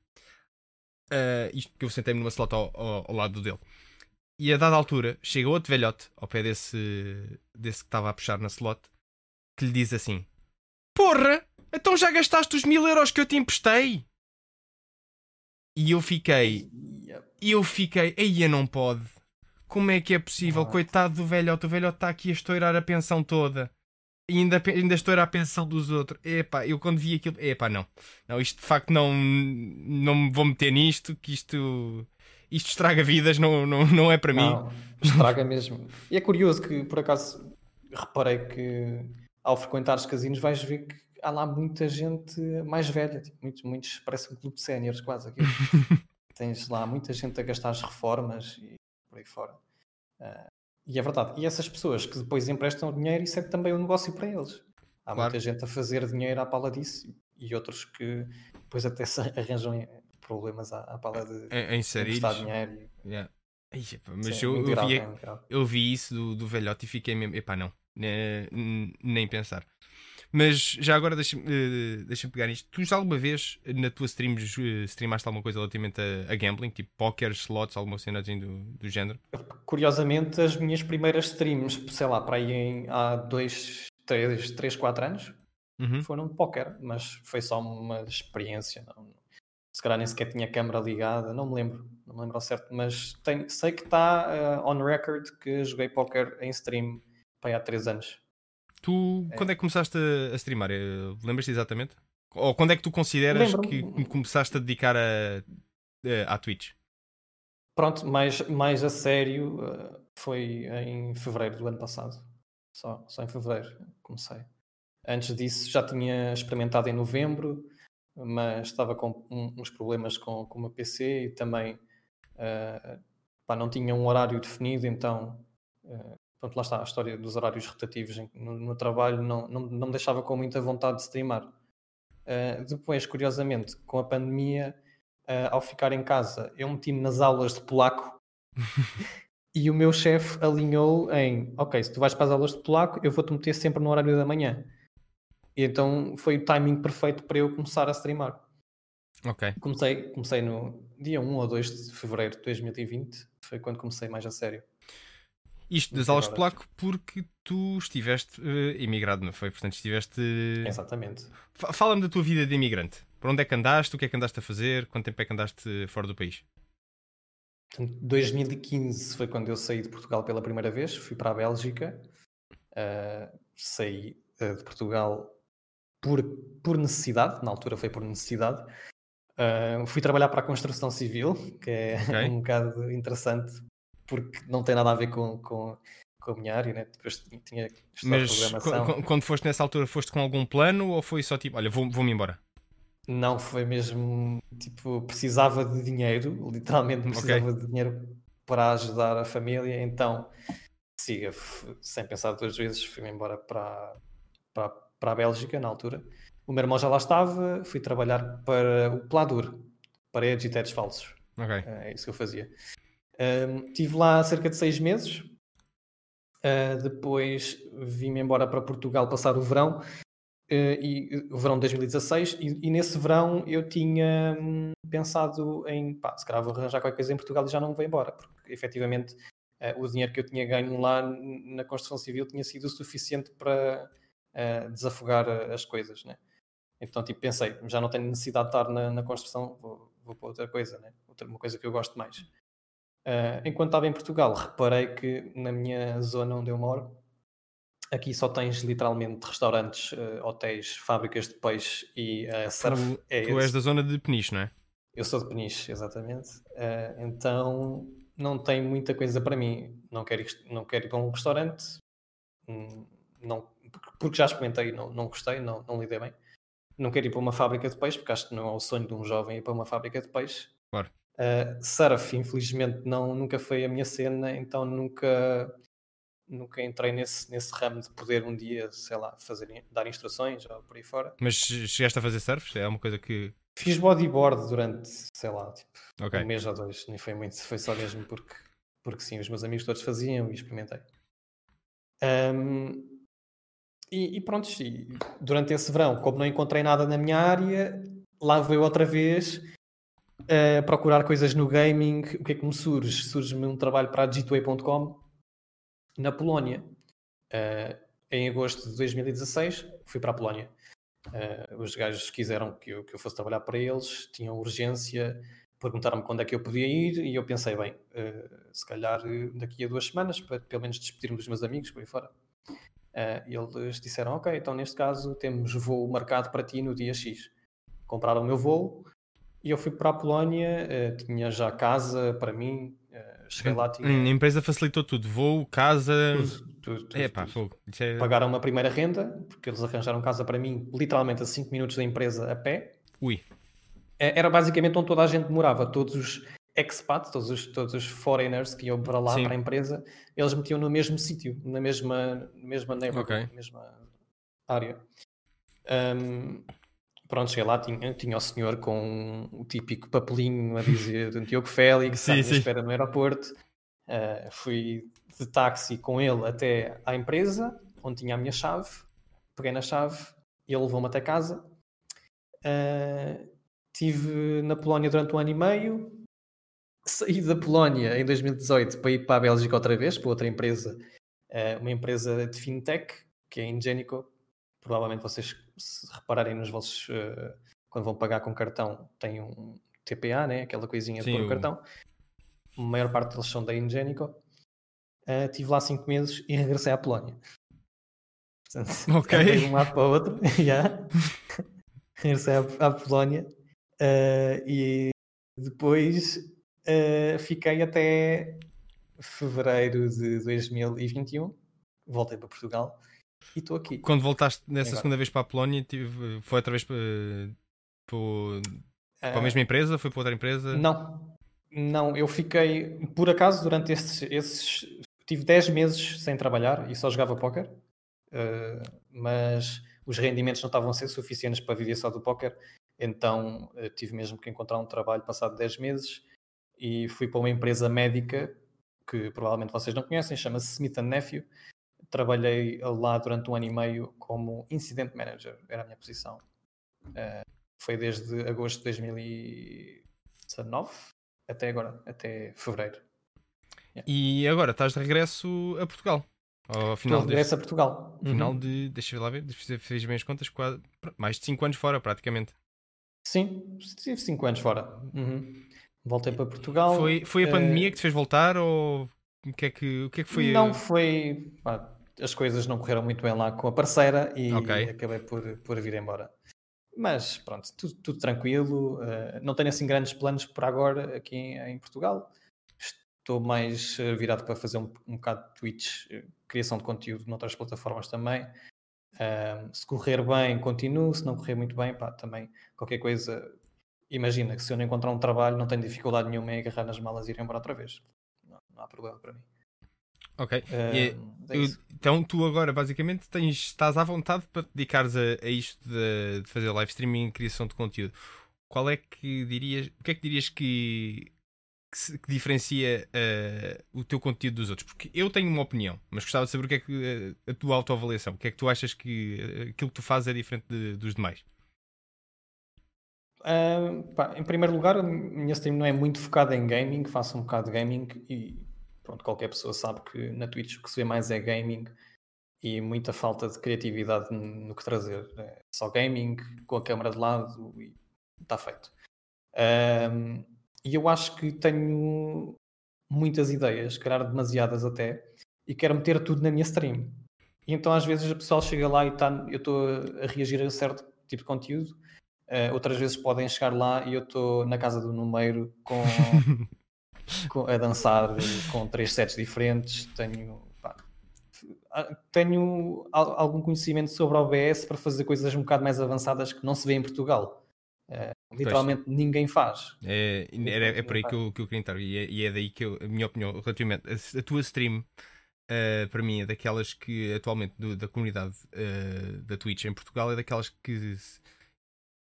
Uh, isto que eu sentei-me numa slot ao, ao, ao, lado dele. E a dada altura chega outro velhote ao pé desse, desse que estava a puxar na slot que lhe diz assim: Porra! Então já gastaste os mil euros que eu te emprestei? E eu fiquei. E eu fiquei. Eia, não pode. Como é que é possível? Coitado do velhote. O velhote está aqui a estourar a pensão toda. E ainda, ainda estourar a pensão dos outros. Epá, eu quando vi aquilo. Epá, não. Não, isto de facto não. Não me vou meter nisto. Que isto. Isto estraga vidas, não, não, não é para não, mim. Estraga mesmo. E é curioso que, por acaso, reparei que ao frequentar os casinos vais ver que há lá muita gente mais velha, tipo, muitos, muitos parece um clube de séniores quase aqui. Tens lá muita gente a gastar as reformas e por aí fora. Uh, e é verdade. E essas pessoas que depois emprestam dinheiro, isso é também um negócio para eles. Há claro. muita gente a fazer dinheiro à pala disso e outros que depois até se arranjam problemas à, à pala de em, inserir dinheiro. Yeah. mas Sim, eu, eu, vi, eu vi isso do, do velhote e fiquei mesmo, epá, não, nem, nem pensar. Mas já agora deixa-me uh, deixa pegar nisto. Tu já alguma vez na tua stream uh, streamaste alguma coisa relativamente a, a, gambling, tipo poker, slots, alguma cena assim do, do género? Curiosamente, as minhas primeiras streams, sei lá, para aí em, há dois, três, três quatro anos, uhum. foram de poker, mas foi só uma experiência. Não, se calhar nem sequer tinha a câmera ligada, não me lembro, não me lembro ao certo, mas tenho, sei que está uh, on record que joguei poker em stream para aí há três anos. Tu, é. quando é que começaste a, a streamar? Eh, lembras-te exatamente? Ou quando é que tu consideras que começaste a dedicar a, a, à Twitch? Pronto, mais, mais a sério eh, foi em fevereiro do ano passado. Só, só em fevereiro comecei. Antes disso já tinha experimentado em novembro, mas estava com uns problemas com, com o meu PC e também uh, pá, não tinha um horário definido, então uh, pronto, lá está, a história dos horários rotativos no, no trabalho não, não, não me deixava com muita vontade de streamar. Uh, depois, curiosamente, com a pandemia, uh, ao ficar em casa, eu meti-me nas aulas de polaco e o meu chefe alinhou em: Ok, se tu vais para as aulas de polaco, eu vou-te meter sempre no horário da manhã. E então foi o timing perfeito para eu começar a streamar. Ok. Comecei, comecei no dia 1 ou 2 de fevereiro de 2020, foi quando comecei mais a sério. Isto das aulas de polaco porque tu estiveste uh, imigrado, não foi? Portanto, estiveste. Exatamente. Fala-me da tua vida de imigrante. Para onde é que andaste? O que é que andaste a fazer? Quanto tempo é que andaste fora do país? 2015 foi quando eu saí de Portugal pela primeira vez. Fui para a Bélgica. Uh, saí uh, de Portugal por, por necessidade. Na altura foi por necessidade. Uh, fui trabalhar para a construção civil, que é okay. um bocado interessante porque não tem nada a ver com, com, com a minha área, né? Depois tinha Mas programação. quando foste nessa altura, foste com algum plano ou foi só tipo, olha, vou-me vou embora? Não, foi mesmo tipo, precisava de dinheiro, literalmente precisava okay. de dinheiro para ajudar a família, então siga, sem pensar duas vezes, fui-me embora para, para, para a Bélgica na altura. O meu irmão já lá estava, fui trabalhar para o Pladur, paredes e tetos falsos. Okay. É isso que eu fazia. Um, estive lá cerca de seis meses. Uh, depois vim-me embora para Portugal passar o verão, uh, e, o verão de 2016, e, e nesse verão eu tinha hum, pensado em, pá, se calhar vou arranjar qualquer coisa em Portugal e já não vou embora, porque efetivamente uh, o dinheiro que eu tinha ganho lá na construção civil tinha sido o suficiente para desafogar as coisas, né? Então, tipo, pensei, já não tenho necessidade de estar na, na construção, vou, vou para outra coisa, né? Outra, uma coisa que eu gosto mais. Uh, enquanto estava em Portugal, reparei que na minha zona onde eu moro, aqui só tens literalmente restaurantes, uh, hotéis, fábricas de peixe e uh, surf. Tu, é tu és da zona de Peniche, não é? Eu sou de Peniche, exatamente. então não tem muita coisa para mim. Não quero, ir, não quero ir para um restaurante, hum, não, porque já experimentei, não, não gostei, não, não lidei bem. Não quero ir para uma fábrica de peixe, porque acho que não é o sonho de um jovem ir para uma fábrica de peixe. Claro. Uh, surf, infelizmente, não, nunca foi a minha cena, então nunca, nunca entrei nesse, nesse ramo de poder um dia, sei lá, fazer, dar instruções ou por aí fora. Mas chegaste a fazer surf? É uma coisa que. Fiz bodyboard durante, sei lá, tipo, Ok. um mês ou dois, nem foi muito, foi só mesmo porque, porque sim, os meus amigos todos faziam e experimentei. Um, e, e pronto, e durante esse verão, como não encontrei nada na minha área, lá vou eu outra vez a procurar coisas no gaming. O que é que me surge? Surge-me um trabalho para a G2A.com na Polónia. Uh, em agosto de 2016, fui para a Polónia. Uh, os gajos quiseram que eu, que eu fosse trabalhar para eles, tinham urgência, perguntaram-me quando é que eu podia ir e eu pensei, bem, uh, se calhar daqui a duas semanas, para pelo menos despedir-me dos meus amigos por aí fora. Uh, eles disseram, ok, então neste caso temos voo marcado para ti no dia X. Compraram o meu voo e eu fui para a Polónia, uh, tinha já casa para mim, uh, cheguei lá, tinha... A empresa facilitou tudo, voo, casa... Tudo, tudo, tudo, É pá, tudo. é- Pagaram uma primeira renda, porque eles arranjaram casa para mim, literalmente a 5 minutos da empresa a pé. Ui, Eh, Era basicamente onde toda a gente morava, todos os expats, todos os, todos os foreigners que iam para lá, Sim. para a empresa, eles metiam no mesmo sítio, na mesma, mesma neighborhood, Ok. na mesma área. Ahm, pronto, cheguei lá, tinha, tinha o senhor com o típico papelinho a dizer Diogo Félix, Sim, sim. espera no aeroporto. Ah, fui de táxi com ele até à empresa, onde tinha a minha chave. Peguei na chave e ele levou-me até casa. Ah, Estive na Polónia durante um ano e meio. Saí da Polónia em 2018 para ir para a Bélgica outra vez, para outra empresa, ah, uma empresa de fintech, que é a Ingenico. Provavelmente vocês, se repararem nos vossos. ah, quando vão pagar com cartão, tem um TPA, né? aquela coisinha Sim, de pôr o- cartão. A maior parte deles são da Ingenico. Ah, Estive lá cinco meses e regressei à Polónia. Portanto, Ok. de um lado para o outro. yeah. regressei à, à Polónia. ah, e depois ah, fiquei até fevereiro de 2021. Voltei para Portugal e estou aqui. quando voltaste nessa Agora. segunda vez para a Polónia, tive- foi outra vez para, para, para a Ah, mesma empresa? Foi para outra empresa? Não, não, eu fiquei, por acaso, durante esses, esses tive 10 meses sem trabalhar e só jogava póquer, eh, mas os rendimentos não estavam a ser suficientes para viver só do póquer, então eh, tive mesmo que encontrar um trabalho passado 10 meses e fui para uma empresa médica que provavelmente vocês não conhecem, chama-se Smith Nephew. Trabalhei lá durante um ano e meio como Incident Manager, era a minha posição. Eh, foi desde agosto de 2019 até agora, até fevereiro. E agora estás de regresso a Portugal? Ao final, de deste, regresso a Portugal. final Uhum. de. Deixa eu lá ver, fiz, fiz bem as contas, quase, mais de 5 anos fora, praticamente. Sim, estive 5 anos fora. Uhum. Voltei para Portugal. Foi, foi a eh, pandemia que te fez voltar ou o que é que, o que, é que foi? Não foi. pá, as coisas não correram muito bem lá com a parceira e Ok. acabei por, por vir embora. Mas pronto, tudo, tudo tranquilo. eh, não tenho assim grandes planos por agora aqui em, em Portugal. Estou mais eh, virado para fazer um, um bocado de Twitch, eh, criação de conteúdo noutras plataformas também. Ahm, se correr bem, continuo. Se não correr muito bem, pá, também qualquer coisa. Imagina que se eu não encontrar um trabalho, não tenho dificuldade nenhuma em agarrar nas malas e ir embora outra vez. Não, não há problema para mim. Ok. Ahm, E- é Eu- então tu agora basicamente tens, estás à vontade para te dedicares a, a isto de, de fazer live streaming e criação de conteúdo. Qual é que dirias, o que é que dirias que, que, que diferencia eh, o teu conteúdo dos outros? Porque eu tenho uma opinião, mas gostava de saber o que é que eh, a tua autoavaliação, o que é que tu achas que eh, aquilo que tu fazes é diferente de- dos demais? Ah, pá, em primeiro lugar, a minha stream não é muito focada em gaming, faço um bocado de gaming e pronto, qualquer pessoa sabe que na Twitch o que se vê mais é gaming e muita falta de criatividade no que trazer. É só gaming, com a câmera de lado e está feito. Ahm, e eu acho que tenho muitas ideias, se calhar demasiadas até, e quero meter tudo na minha stream. E então às vezes o pessoal chega lá e tá, eu estou a reagir a certo tipo de conteúdo Uh, outras vezes podem chegar lá e eu estou na casa do número com- a dançar com três sets diferentes. Tenho, pá, tenho al- algum conhecimento sobre OBS para fazer coisas um bocado mais avançadas que não se vê em Portugal. Uh, literalmente ninguém faz. É, é, é por aí que eu, que eu queria entrar. E é, e é daí que eu, a minha opinião relativamente. A, a tua stream, uh, para mim, é daquelas que atualmente do, da comunidade uh, da Twitch em Portugal, é daquelas que.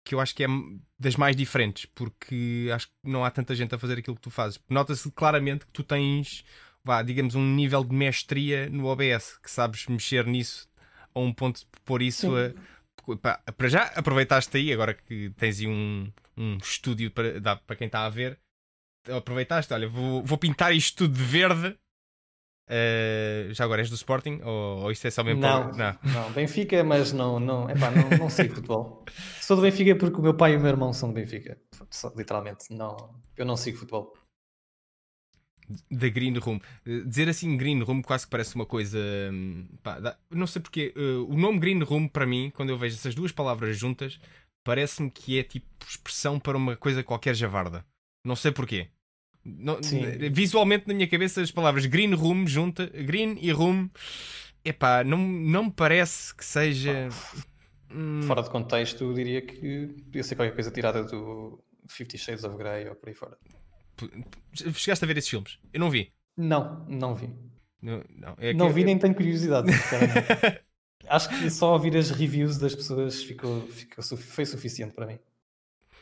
Que eu acho que é das mais diferentes, porque acho que não há tanta gente a fazer aquilo que tu fazes. Nota-se claramente que tu tens, vá, digamos, um nível de mestria no OBS, que sabes mexer nisso a um ponto de pôr isso a, pá, para já aproveitaste aí, agora que tens aí um, um estúdio para, dá, para quem está a ver, aproveitaste, olha, vou, vou pintar isto tudo de verde. Uh, já agora és do Sporting? Ou, ou isto é só mesmo não, para... não, não, Benfica, mas não, não, epá, não, não sigo futebol. Sou do Benfica porque o meu pai e o meu irmão são do Benfica. Literalmente, não, eu não sigo futebol da Green Room. Eh, dizer assim Green Room quase que parece uma coisa. Hum, pá, não sei porque. Uh, o nome Green Room, para mim, quando eu vejo essas duas palavras juntas, parece-me que é tipo expressão para uma coisa qualquer javarda. Não sei porquê. Não, visualmente na minha cabeça as palavras Green Room junta, Green e Room, epá, não, não me parece que seja. Hum... Fora de contexto, eu diria que podia ser qualquer coisa tirada do Fifty Shades of Grey ou por aí fora. Chegaste a ver esses filmes? Eu não vi. Não, não vi. Não, não, é não vi, nem tenho curiosidade. Acho que só ouvir as reviews das pessoas ficou, ficou, foi suficiente para mim.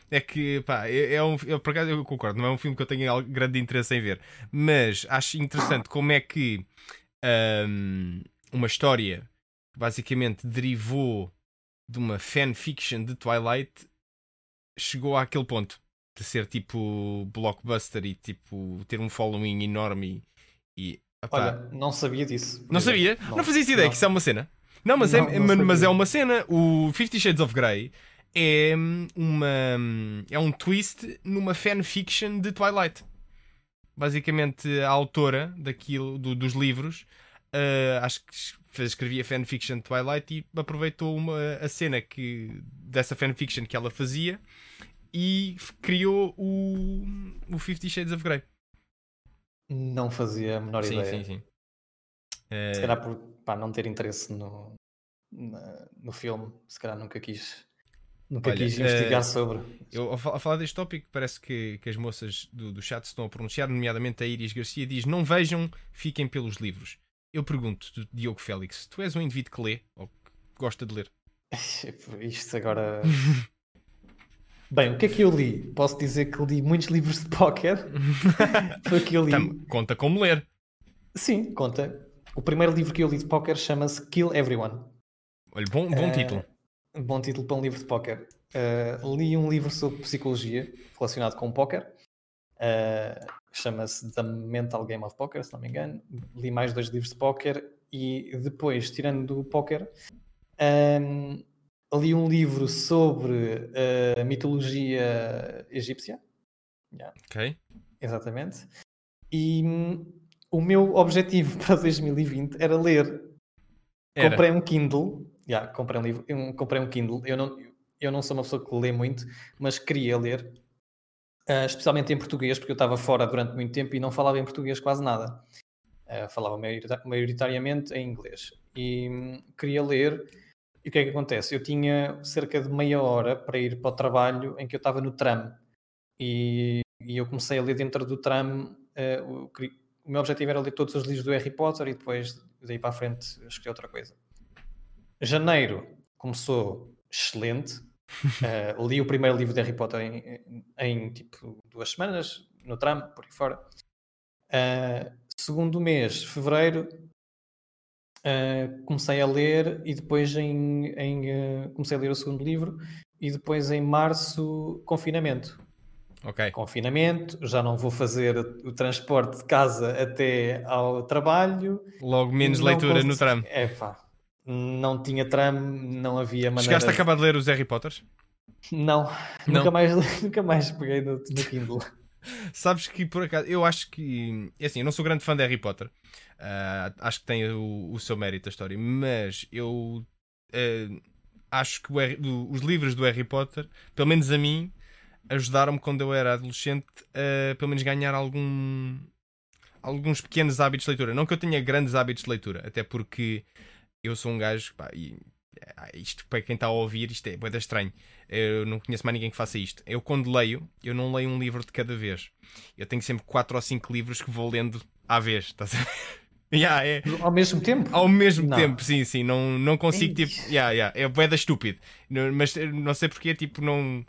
É que, pá, é, é um, eu, por acaso eu concordo, não é um filme que eu tenho grande interesse em ver, mas acho interessante como é que um, uma história basicamente derivou de uma fanfiction de Twilight chegou àquele ponto de ser tipo blockbuster e tipo ter um following enorme e. Olha, não sabia disso. Não sabia? Não, não fazia ideia não. que isso é uma cena. Não, mas, é, não, é, mas é uma cena. O Fifty Shades of Grey é uma. É um twist numa fanfiction de Twilight. Basicamente, a autora daquilo, do, dos livros, uh, acho que escrevia fanfiction de Twilight e aproveitou uma, a cena que, dessa fanfiction que ela fazia e criou o, o Fifty Shades of Grey. Não fazia a menor sim, ideia. Sim, sim, Se uh... calhar por pá, não ter interesse no, no filme, se calhar nunca quis. Nunca Olha, quis investigar uh, sobre. Eu, ao, falar deste tópico, parece que, que as moças do, do chat estão a pronunciar, nomeadamente a Iris Garcia, diz: Não vejam, fiquem pelos livros. Eu pergunto, Diogo Félix, tu és um indivíduo que lê ou que gosta de ler? Isto agora Bem, o que é que eu li? Posso dizer que li muitos livros de póquer. Foi que eu li. conta como ler. Sim, conta. O primeiro livro que eu li de póquer chama-se Kill Everyone. Olha, bom, bom uh, título. Bom título para um livro de póquer. Uh, li um livro sobre psicologia relacionado com póquer. Uh, chama-se The Mental Game of Poker, se não me engano. Li mais dois livros de póquer e depois, tirando do póquer, um, li um livro sobre a mitologia egípcia. Yeah. Ok. Exatamente. E hum, o meu objetivo para 2020 era ler. Era. Comprei um Kindle. Yeah, comprei um livro, um, comprei um Kindle. Eu não, eu não sou uma pessoa que lê muito, mas queria ler, uh, especialmente em português, porque eu estava fora durante muito tempo e não falava em português quase nada. Uh, falava maioritariamente em inglês. E um, queria ler e o que é que acontece? Eu tinha cerca de meia hora para ir para o trabalho em que eu estava no tram. E, e eu comecei a ler dentro do tram. Uh, o, o, meu objetivo era ler todos os livros do Harry Potter e depois daí para a frente escolhi outra coisa. Janeiro começou excelente. Uh, li o primeiro livro de Harry Potter em, em, tipo duas semanas, no tram, por aí fora. Uh, segundo mês, fevereiro, Uh, comecei a ler e depois em, em comecei a ler o segundo livro e depois em março confinamento. Ok. Confinamento, já não vou fazer o transporte de casa até ao trabalho. Logo menos leitura no tram. É pá, não tinha tram, não havia maneira. Chegaste a acabar de ler os Harry Potters? Não, não. Nunca, mais, nunca mais peguei no, no Kindle. Sabes que por acaso, eu acho que. É assim, eu não sou grande fã de Harry Potter. Uh, acho que tem o, o, seu mérito a história, mas eu uh, acho que o, os livros do Harry Potter, pelo menos a mim, ajudaram-me quando eu era adolescente a pelo menos ganhar algum, alguns pequenos hábitos de leitura. Não que eu tenha grandes hábitos de leitura, até porque eu sou um gajo, pá, e ah, isto para quem está a ouvir, isto é boeda estranho. Eu não conheço mais ninguém que faça isto. Eu, quando leio, eu não leio um livro de cada vez. Eu tenho sempre 4 ou 5 livros que vou lendo à vez. Estás a? Yeah, é. Ao mesmo tempo? Ao mesmo Não. tempo, sim, sim. Não, não consigo, Ei. tipo. Yeah, yeah. É boeda estúpido. Mas eh, não sei porque, tipo, não.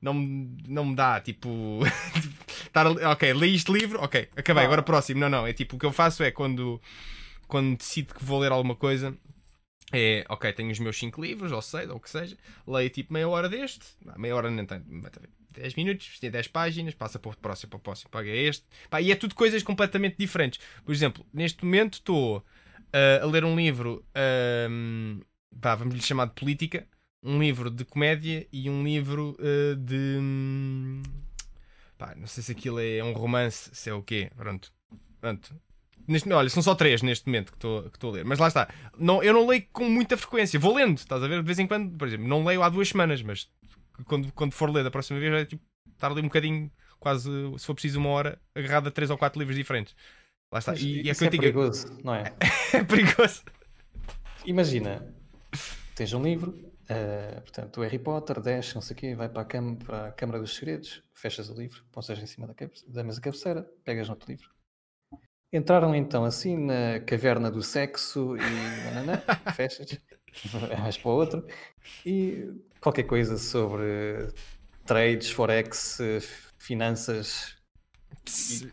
Não, me- não me dá, tipo. estar a, ok, li este livro, ok, acabei, Ah. agora próximo. Não, não. É tipo, o que eu faço é quando. Quando decido que vou ler alguma coisa. É, ok, tenho os meus 5 livros, ou 6, ou o que seja, leio tipo meia hora deste, não, meia hora nem tanto, 10 minutos, tem 10 páginas, passa para o próximo, para o próximo, paga este, Pá, e é tudo coisas completamente diferentes. Por exemplo, neste momento estou ah, a ler um livro, pá, vamos lhe chamar de política, um livro de comédia e um livro ah, de. hum, pá, não sei se aquilo é um romance, se é o quê, pronto. Pronto. Neste, olha, são só três neste momento que estou a ler. Mas lá está. Não, eu não leio com muita frequência. Vou lendo, estás a ver? De vez em quando, por exemplo, não leio há duas semanas, mas quando, quando for ler da próxima vez, é tipo estar ali um bocadinho, quase, se for preciso, uma hora, agarrado a três ou quatro livros diferentes. Lá está. Mas E, e é é perigoso, não é? é perigoso. Imagina, tens um livro, eh, portanto, o Harry Potter, desce, não sei o quê, vai para a, para a Câmara dos Segredos, fechas o livro, pões em cima da, da mesa cabeceira, pegas no outro livro. Entraram então assim na caverna do sexo e nananã, fechas, vais para o outro e qualquer coisa sobre trades, forex, finanças,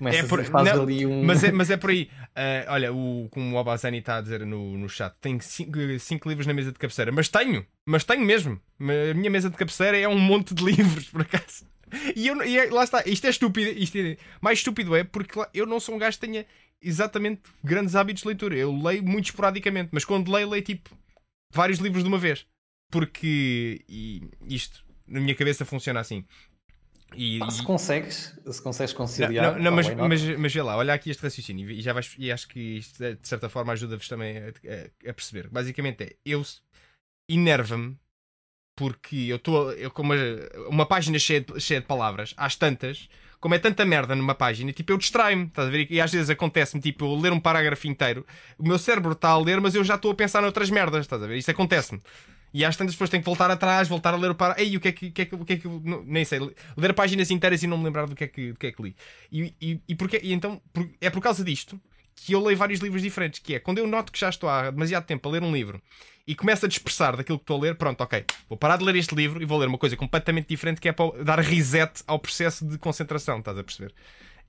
e É por- fazes não, ali um... Mas é, mas é por aí. Ah, olha, o, como o Obazani está a dizer no, no chat, tenho cinco, livros na mesa de cabeceira. Mas tenho, mas tenho mesmo. A minha mesa de cabeceira é um monte de livros, por acaso. E, eu, e é- lá está, isto é estúpido. Isto é, mais estúpido é porque eu não sou um gajo que tenha exatamente grandes hábitos de leitura. Eu leio muito esporadicamente, mas quando leio, leio tipo vários livros de uma vez. Porque e isto na minha cabeça funciona assim. E, Pá, se consegues, se consegues não, conciliar, não, não, pá, mas, mas, mas vê lá, olha aqui este raciocínio e, já vais, e acho que isto de certa forma ajuda-vos também a, a- a perceber. Basicamente é, eu enerva-me porque eu estou eu com uma, uma página cheia de, cheia de palavras, às tantas, como é tanta merda numa página, tipo, eu distrai-me, estás a ver? E às vezes acontece-me, tipo, eu ler um parágrafo inteiro, o meu cérebro está a ler, mas eu já estou a pensar noutras merdas, estás a ver? Isso acontece-me. E às tantas depois tenho que voltar atrás, voltar a ler o parágrafo. Ei, o que é que, o que, é que, o que, é que não- nem sei, ler páginas inteiras e não me lembrar do que é que, do que, é que li. E, e, e, porque, e então por- é por causa disto que eu leio vários livros diferentes. Que é quando eu noto que já estou há demasiado tempo a ler um livro e começo a dispersar daquilo que estou a ler, pronto, ok, vou parar de ler este livro e vou ler uma coisa completamente diferente que é para dar reset ao processo de concentração, estás a perceber?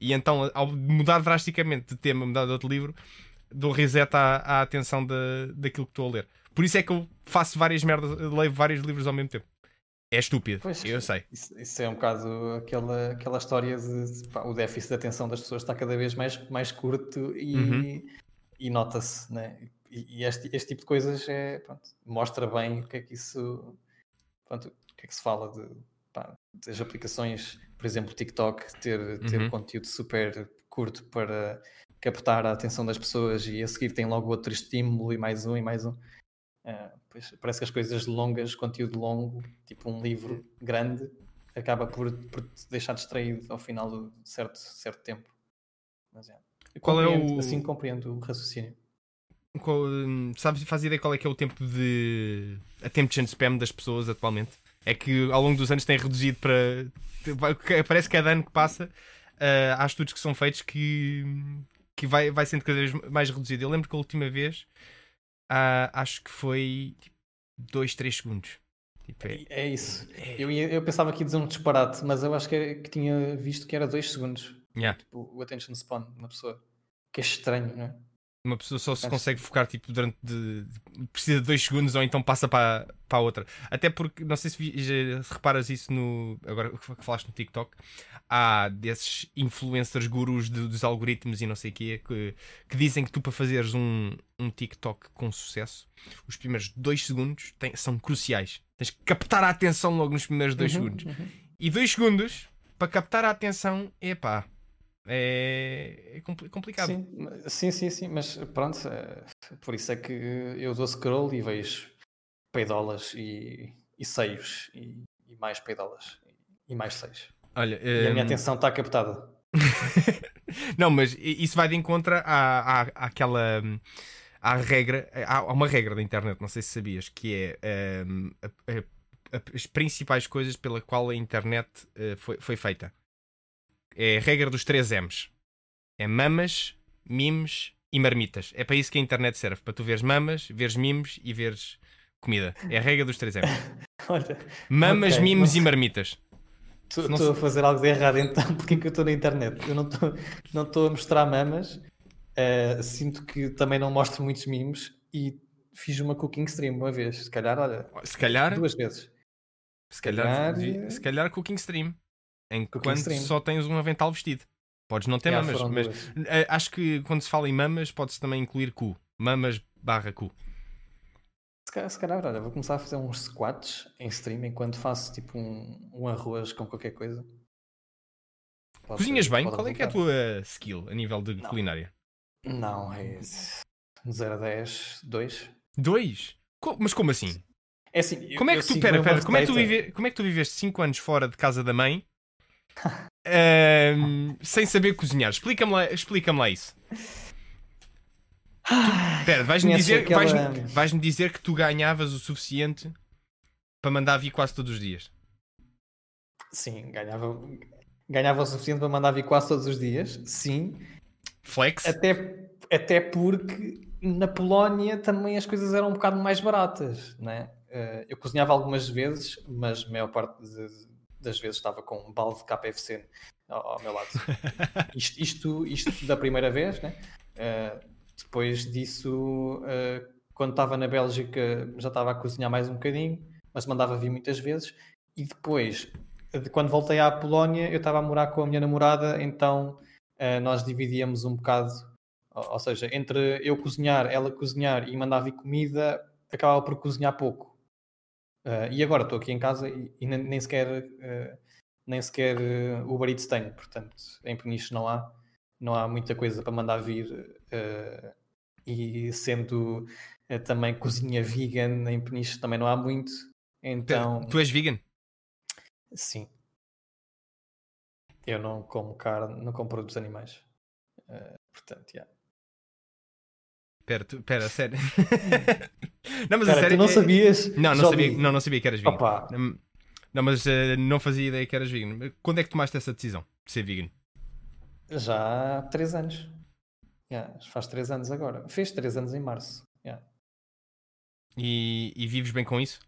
E então, ao mudar drasticamente de tema, mudar de outro livro, dou reset à, à atenção da, daquilo que estou a ler. Por isso é que eu faço várias merdas, leio vários livros ao mesmo tempo. É estúpido, Pois. eu sei. Isso, isso é um bocado aquela, aquela história de pá, o déficit de atenção das pessoas está cada vez mais, mais curto e, Uhum. e nota-se, né? E, e este, este tipo de coisas é, pronto, mostra bem o que é que isso, pronto, o que é que se fala de, pá, das aplicações, por exemplo, TikTok, ter, ter Uhum. conteúdo super curto para captar a atenção das pessoas e a seguir tem logo outro estímulo e mais um e mais um. Ah, pois parece que as coisas longas, conteúdo longo, tipo um livro grande, acaba por, por te deixar distraído ao final de certo, certo tempo. Mas é. Qual é o- Assim compreendo o raciocínio. Qual, hum, sabes, faz ideia qual é que é o tempo de attention spam das pessoas atualmente? É que ao longo dos anos tem reduzido para. Parece que cada ano que passa ah, há estudos que são feitos que, que vai, vai sendo cada vez mais reduzido. Eu lembro que a última vez ah, acho que foi 2, 3 segundos. Tipo, é- É isso. é- Eu, eu pensava que ia dizer um disparate, mas eu acho que, é- que tinha visto que era 2 segundos. yeah. Tipo, o attention span de uma pessoa. Que é estranho, não é? Uma pessoa só se Acho- consegue focar tipo, durante. De, precisa de dois segundos ou então passa para, para a outra. Até porque, não sei se, vi- se reparas isso no. Agora que falaste no TikTok, há desses influencers gurus de- dos algoritmos e não sei o quê que, que dizem que tu, para fazeres um, um TikTok com sucesso, os primeiros dois segundos são cruciais. Tens que captar a atenção logo nos primeiros dois Uhum, segundos. uhum. E dois segundos para captar a atenção, epá, é, é compli- complicado. Sim, sim, sim, sim, mas pronto, eh, por isso é que eu dou scroll e vejo peidolas e, e seios e, e mais peidolas e mais seios. Olha, E a minha hum, atenção está captada. não, mas isso vai de encontro à, à, àquela, hum, há regra, há uma regra da internet, não sei se sabias, que é um, a, a, a, as principais coisas pela qual a internet uh, foi, foi feita. É a regra dos 3 M's. É mamas, memes e marmitas. É para isso que a internet serve, para tu veres mamas, veres memes e veres comida. É a regra dos 3 M's. Olha, Mamas, ok, memes não- e marmitas. Estou a fazer algo de errado então, porque é que eu estou na internet? Eu não estou não estou a mostrar mamas, eh, sinto que também não mostro muitos mimos e fiz uma cooking stream uma vez, se calhar, olha, Se calhar, duas vezes. se calhar, calhar, devia- se calhar cooking stream. Enquanto stream. só tens um avental vestido. Podes não ter Já mamas, mas duas. eh, acho que quando se fala em mamas, pode-se também incluir cu. Mamas barra cu. Se calhar, se calhar, olha, vou começar a fazer uns squats em stream enquanto faço tipo um, um arroz com qualquer coisa. Pode Cozinhas ser- bem? Qual é que é a tua skill a nível de Não. culinária? Não, é 0 a 10, 2. Dois? Co- mas como assim? É assim, eu- Como é que tu, pera, pera, como é que tu, vive, como é que tu viveste 5 anos fora de casa da mãe ahm, sem saber cozinhar? Explica-me lá, explica lá isso. Espera, vais-me dizer, aquela- vais-me vais-me dizer que tu ganhavas o suficiente para mandar vir quase todos os dias. Sim, ganhava, ganhava o suficiente para mandar vir quase todos os dias, sim. Flex? Até, até porque na Polónia também as coisas eram um bocado mais baratas, né? Eu cozinhava algumas vezes, mas a maior parte das vezes estava com um balde de KFC ao, meu lado. Isto, isto, isto da primeira vez, né? Depois disso, eh, quando estava na Bélgica, já estava a cozinhar mais um bocadinho, mas mandava vir muitas vezes. E depois, de quando voltei à Polónia, eu estava a morar com a minha namorada, então nós dividíamos um bocado, ou, seja, entre eu cozinhar, ela cozinhar e mandar vir comida, acabava por cozinhar pouco. Eh, e agora estou aqui em casa e, nem, sequer, eh, nem sequer eh, Uber Eats tenho, portanto, em Peniche não há, não há muita coisa para mandar vir. eh, e sendo eh, também cozinha vegan em Peniche também não há muito. Então, Tu és vegan? Sim. Eu não como carne, não como produtos animais. Eh, portanto, yeah. Espera, tu- espera, sério. não, mas a sério. tu não é- sabias? Não, não sabia, não, não sabia que eras vegan. Opa, Não, mas eh, não fazia ideia que eras vegan. Quando é que tomaste essa decisão de ser vegan? já há três anos. Yeah, faz três anos agora. Fez três anos em março. Yeah. E, e vives bem com isso?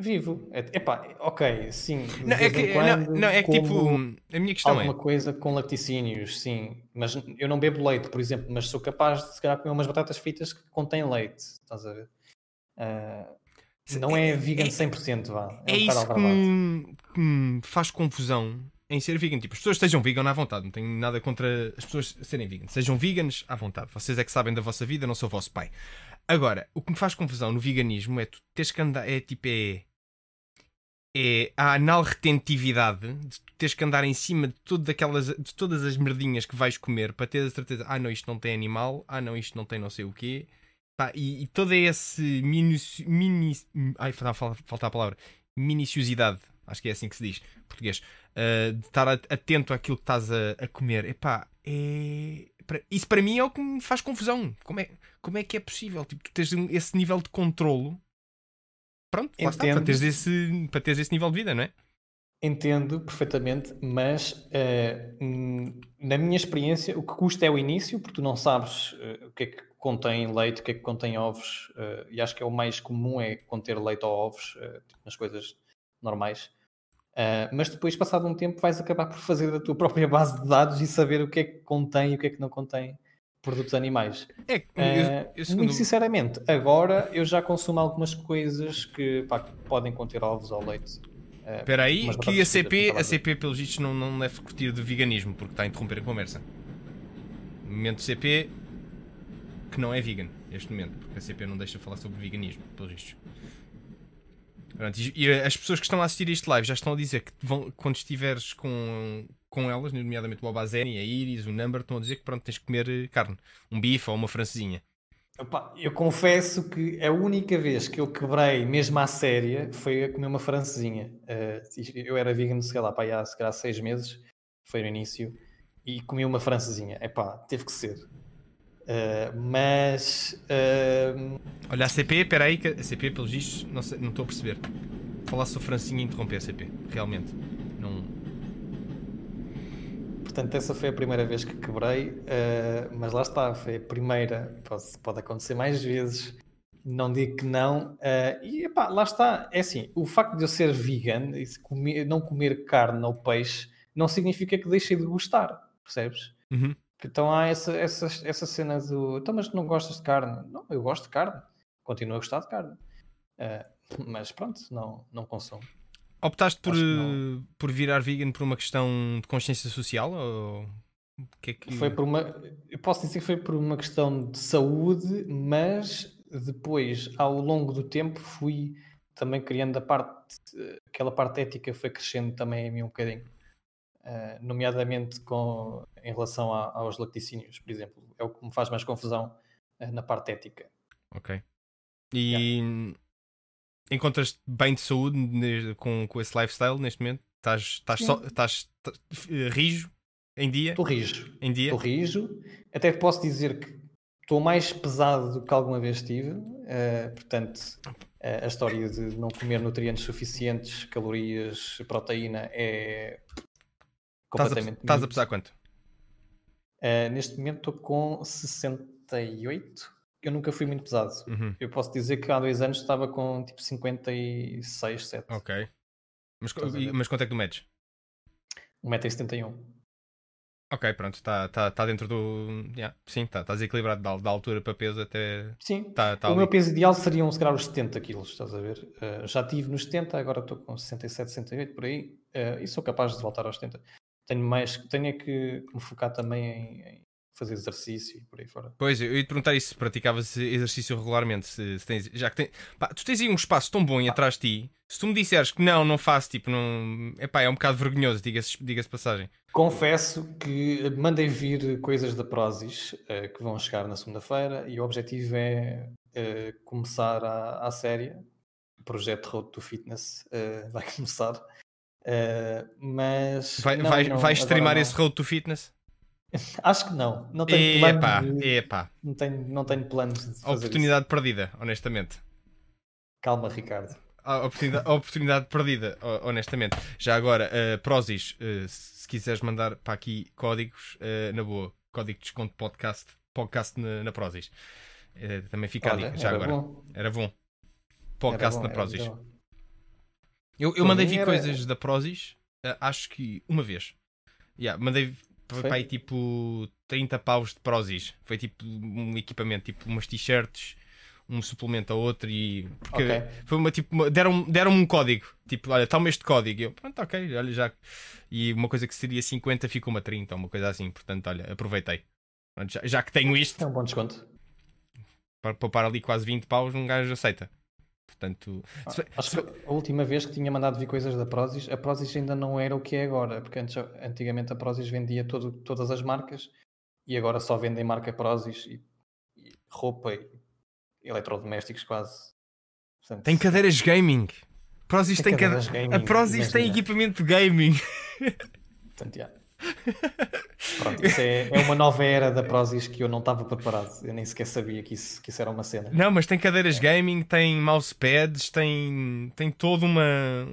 Vivo. É, epá, ok, sim. Não, é que, não, não, é que tipo, a minha questão alguma é. coisa com laticínios, sim. Mas eu não bebo leite, por exemplo, mas sou capaz de se calhar comer umas batatas fritas que contêm leite. Estás a ver? Ah, não é vegan 100%, vá. É um bocado isso que me, que me faz confusão em ser vegan. Tipo, as pessoas estejam vegan à vontade, não tenho nada contra as pessoas serem vegan. Sejam veganos à vontade. Vocês é que sabem da vossa vida, não sou o vosso pai. Agora, o que me faz confusão no veganismo é tu teres que andar, é tipo, é. É a anal retentividade de teres que andar em cima de, tudo de todas as merdinhas que vais comer para ter a certeza, ah não, isto não tem animal, ah não, isto não tem não sei o quê. Pá, e, e todo esse minuci, mini, ai, falta, falta a palavra minuciosidade, acho que é assim que se diz em português, uh, de estar atento àquilo que estás a, a comer. Epá, é... Isso para mim é o que me faz confusão. Como é, como é que é possível? Tipo, tu tens esse nível de controlo. Pronto, lá está, para Entendo. teres, esse, para teres esse nível de vida, não é? Entendo perfeitamente, mas hum, na minha experiência, o que custa é o início, porque tu não sabes eh, o que é que contém leite, o que é que contém ovos, eh, e acho que é o mais comum é conter leite ou ovos tipo, nas coisas normais. Mas depois, passado um tempo, vais acabar por fazer a tua própria base de dados e saber o que é que contém e o que é que não contém produtos animais. É, eu- Eh, eu, segundo- Muito sinceramente, agora eu já consumo algumas coisas que, pá, que podem conter ovos ou leite. Eh, Espera aí, que a CP, a. CP pelos vistos, não, não deve curtir de veganismo, porque está a interromper a conversa. Momento CP, que não é vegan, neste momento, porque a CP não deixa falar sobre veganismo, pelos vistos. Pronto, e, e as pessoas que estão a assistir este live já estão a dizer que vão, quando estiveres com, com elas, nomeadamente o Obazeni, a Iris, o Number, estão a dizer que pronto, tens que comer eh, carne, um bife ou uma francesinha. Opa, eu confesso que a única vez que eu quebrei, mesmo à séria, foi a comer uma francesinha. Eh, eu era vegan, sei lá, pá, há se calhar seis meses, foi no início, e comi uma francesinha. Epá, teve que ser. Uh, mas. Uh... Olha, a CP, espera aí, que a CP, pelos vistos, não estou não a perceber. Falasse o Francinho e interromper a CP, realmente. Portanto, essa foi a primeira vez que quebrei, uh, mas lá está, foi a primeira. Pode, pode acontecer mais vezes, não digo que não. Uh, e epá, lá está, é assim: o facto de eu ser vegan e comer, não comer carne ou peixe não significa que deixei de gostar, percebes? Uhum. Então há essa, essa, essa cena do. Então, mas não gostas de carne? Não, eu gosto de carne, continuo a gostar de carne. Uh, mas pronto, não, não consumo. Optaste por, não... por virar vegan por uma questão de consciência social? Ou... Que é que... Foi por uma. Eu posso dizer que foi por uma questão de saúde, mas depois, ao longo do tempo, fui também criando a parte, aquela parte ética foi crescendo também em mim um bocadinho. Uh, nomeadamente com, em relação a, aos lacticínios, por exemplo. É o que me faz mais confusão uh, na parte ética. Ok. E yeah. Encontras bem de saúde com, com esse lifestyle neste momento? Estás, estás, estás, estás rijo em dia? Estou rijo. Em dia? Estou rijo. Até posso dizer que estou mais pesado do que alguma vez estive. Uh, portanto, a história de não comer nutrientes suficientes, calorias, proteína é completamente. Estás a, a pesar quanto? Uh, neste momento estou com 68. Eu nunca fui muito pesado. Uhum. Eu posso dizer que há dois anos estava com tipo 56, 7. Ok. Mas, mas quanto é que tu medes? 1,71m. Ok, pronto, está tá, tá dentro do. Yeah, sim, está tá desequilibrado da, da altura para peso até. Sim, tá, tá o ali. meu peso ideal seriam se calhar os 70 kg, estás a ver? Uh, já tive nos 70, agora estou com 67, 68 por aí uh, e sou capaz de voltar aos 70 tenho mais, tenho é que me focar também em, em, fazer exercício e por aí fora. Pois, eu ia te perguntar isso, se praticavas exercício regularmente, se, se tens, já que tem, pá, tu tens aí um espaço tão bom ah. atrás de ti, se tu me disseres que não, não faço, tipo, não, epá, é um bocado vergonhoso, diga-se diga passagem. Confesso que mandei vir coisas da Prozis uh, que vão chegar na segunda-feira e o objetivo é uh, começar a, a série, o projeto Road to Fitness uh, vai começar mas. Vai, não, vai, não, vai streamar esse Road to Fitness? Acho que não. Não tenho planos. De... Não, tenho, não tenho planos de fazer Oportunidade isso. perdida, honestamente. Calma, Ricardo. A oportunidade, a oportunidade perdida, honestamente. Já agora, uh, Prozis, uh, se quiseres mandar para aqui códigos, uh, na boa, código de desconto podcast, podcast na, na Prozis. Uh, também fica Olha, ali, já agora. Bom. Era bom. Podcast era bom, na Prozis. Eu, eu mandei vir era... coisas da Prozis, acho que uma vez. Yeah, mandei para aí tipo 30 paus de Prozis. Foi tipo um equipamento, tipo umas t-shirts, um suplemento a outro e. Porque okay. foi uma tipo. Deram-me deram um código. Tipo, olha, toma este código. E eu, pronto, ok, olha já. E uma coisa que seria 50 ficou uma 30, uma coisa assim. Portanto, olha, aproveitei. Já, já que tenho isto. É um bom desconto. Para poupar ali quase 20 paus, um gajo aceita. Portanto, ah, acho que a última vez que tinha mandado vir coisas da Prozis, a Prozis ainda não era o que é agora, porque antes, antigamente a Prozis vendia todo, todas as marcas e agora só vendem marca Prozis e, e roupa e eletrodomésticos quase. Portanto, tem cadeiras gaming. Prozis tem, tem cadeiras gaming, A Prozis tem equipamento gaming. Portanto, yeah. Pronto, isso é, é, uma nova era da Prozis que eu não estava preparado. Eu nem sequer sabia que isso, que isso era uma cena. Não, mas tem cadeiras é. gaming, tem mousepads, tem, tem toda uma.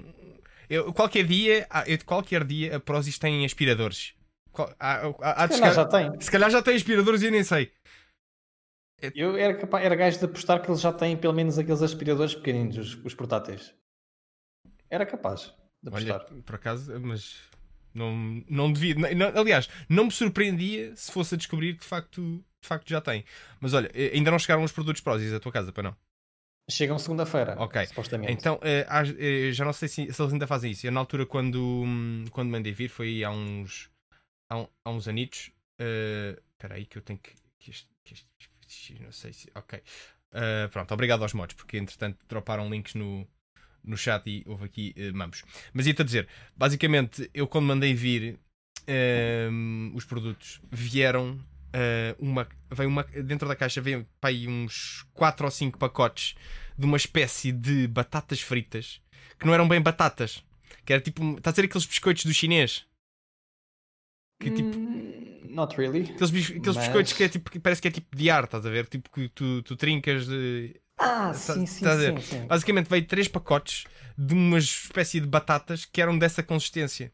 Eu, qualquer dia, eu, qualquer dia a Prozis tem aspiradores. Há, há, há se calhar já tem. Se calhar já tem aspiradores e eu nem sei. Eu era, capaz, era gajo de apostar que eles já têm pelo menos aqueles aspiradores pequeninos, os, os portáteis. Era capaz de apostar. Olha, por acaso, mas não, não devia. Não, aliás, não me surpreendia se fosse a descobrir que de facto, de facto já tem. Mas olha, eh, ainda não chegaram os produtos Prozis à tua casa, para não? Chegam segunda-feira, ok supostamente. Então, uh, já não sei se, se, eles ainda fazem isso. Eu, na altura, quando, quando mandei vir, foi há uns, há, um, há uns anitos. Espera uh, aí que eu tenho que. que, este, que este, não sei se. Ok. Uh, pronto, obrigado aos mods, porque entretanto droparam links no, no chat e houve aqui uh, mamos. Mas ia-te a dizer, basicamente, eu quando mandei vir uh, os produtos, vieram uh, uma, veio uma. Dentro da caixa veio aí uns 4 ou 5 pacotes de uma espécie de batatas fritas que não eram bem batatas. Que era tipo. Estás a dizer aqueles biscoitos do chinês? Que tipo. Hum, not really. Aqueles, aqueles Mas- biscoitos que é tipo, que parece que é tipo de ar, estás a ver? Tipo que tu, tu trincas de. Ah, Tá- sim, sim, tá sim, sim. Basicamente veio três pacotes de uma espécie de batatas que eram dessa consistência.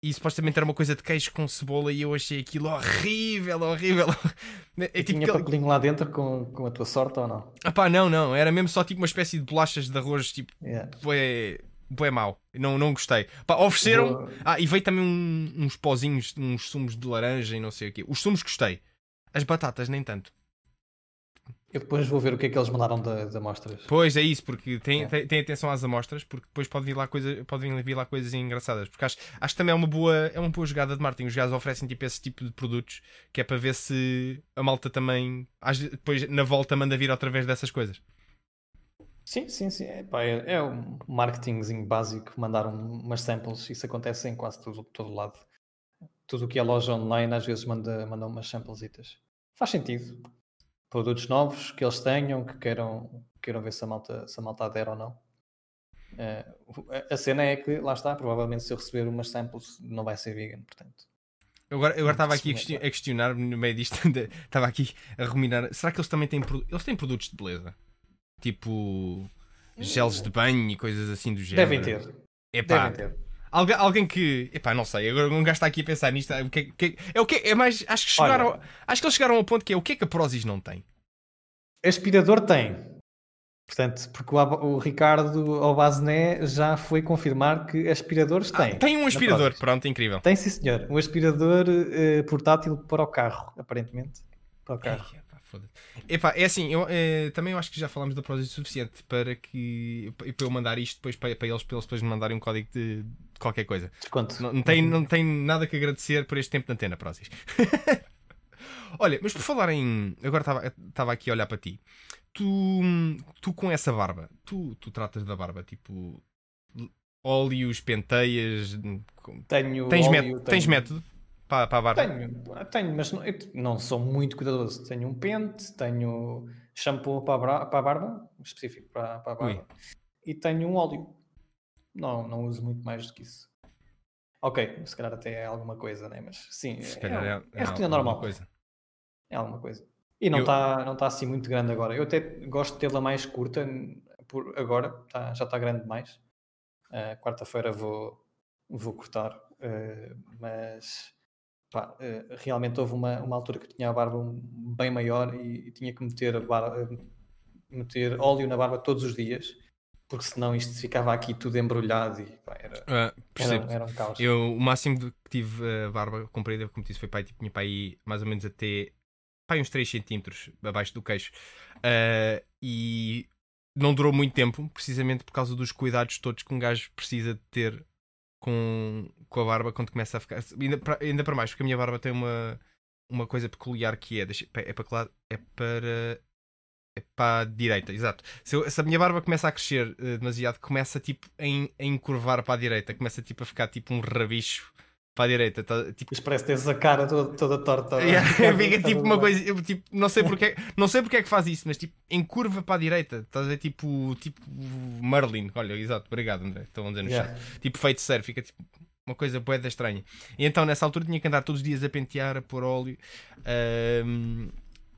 E supostamente era uma coisa de queijo com cebola e eu achei aquilo horrível, horrível. É tipo Tinha aquele... papelinho lá dentro com, com a tua sorte ou não? Ah pá, não, não. Era mesmo só tipo uma espécie de bolachas de arroz, tipo, Yeah. bué, bué mau. Não, não gostei. Pá, ofereceram. Vou- Ah, e veio também um- uns pozinhos, uns sumos de laranja e não sei o quê. Os sumos gostei. As batatas, nem tanto. Eu depois vou ver o que é que eles mandaram da- das amostras. Pois é isso, porque tem, É. tem, tem atenção às amostras, porque depois pode vir lá, coisa, pode vir lá coisas engraçadas. Porque acho, acho que também é uma, boa, é uma boa jogada de marketing. Os gajos oferecem tipo esse tipo de produtos que é para ver se a malta também depois na volta manda vir outra vez dessas coisas. Sim, sim, sim. É, pá, é, é um marketingzinho básico, mandar um- umas samples, isso acontece em quase todo, todo lado. Tudo o que é loja online às vezes manda, manda umas samplesitas. Faz sentido. Produtos novos que eles tenham, que queiram, queiram ver se a malta, se a malta adere ou não. Eh, a- cena é que, lá está, provavelmente se eu receber umas samples não vai ser vegan, portanto. Eu agora eu agora estava aqui a Sim, question- é. a questionar no meio disto, estava aqui a ruminar. Será que eles também têm, eles têm produtos de beleza? Tipo geles de banho e coisas assim do género. Devem ter. Epá, Devem ter. Alguém, alguém que. Epá, não sei. Agora um gajo está aqui a pensar nisto. O que, é- que- é o que é mais. Acho que chegaram. Olha. Acho que eles chegaram ao ponto que é o que é que a Prozis não tem. Aspirador tem. Portanto, porque o, o Ricardo Obazné já foi confirmar que aspiradores Ah, tem. tem um aspirador. Pronto, incrível. Tem sim, senhor. Um aspirador eh, portátil para o carro, aparentemente. Para o carro. Epá, foda-se. Epá, é assim, eu, eh, também eu acho que já falámos da Prozis o suficiente para que para eu mandar isto depois para, para eles, para eles depois me mandarem um código de, de qualquer coisa. Desconto. Não, não, tem, não tem nada que agradecer por este tempo de antena, Prozis. Olha, mas por falar em. Agora estava- estava aqui a olhar para ti. Tu, tu com essa barba, tu, tu tratas da barba tipo óleos, penteias. Tenho Tens, óleo, mét- tenho- tens método para, para a barba? Tenho, tenho, mas não, não sou muito cuidadoso. Tenho um pente, tenho shampoo para a, bra- para a barba, específico para, para a barba, e tenho um óleo. Não, não uso muito mais do que isso. Ok, se calhar até é alguma coisa, né? mas sim, Se é, calhar é, é, alguma normal. Coisa. É alguma coisa. E não Eu- está não tá assim muito grande agora. Eu até gosto de tê-la mais curta por agora, tá- já está grande demais. Ah, Quarta-feira vou, vou cortar, ah, mas pá, ah, realmente houve uma, uma altura que tinha a barba bem maior e, e tinha que meter, a barba- meter óleo na barba todos os dias, porque senão isto ficava aqui tudo embrulhado e pá, era, Ah, era, era um caos. Eu, o máximo que tive a barba comprida, como disse, foi pai, tipo, tinha para aí mais ou menos até pai, uns 3 centímetros abaixo do queixo. Ah, e não durou muito tempo, precisamente por causa dos cuidados todos que um gajo precisa de ter com, com a barba quando começa a ficar. Ainda para, ainda para mais, porque a minha barba tem uma, uma coisa peculiar que é. deixa- É para lado? É para. É para a direita, exato. Se, eu- se a minha barba começa a crescer eh, demasiado, começa tipo a, a encurvar para a direita, começa tipo a ficar tipo um rabicho para a direita. tá- tipo, Mas parece que tens a cara toda, toda torta. Yeah, fica tipo uma coisa, eu, tipo, não sei porque, não sei porque é que faz isso, mas tipo, encurva para a direita, estás a ver tipo, tipo Merlin, olha, exato, obrigado André, estão a dizer no Yeah. chat. Tipo feito ser, fica tipo uma coisa boeda estranha. E então nessa altura tinha que andar todos os dias a pentear, a pôr óleo, ahm,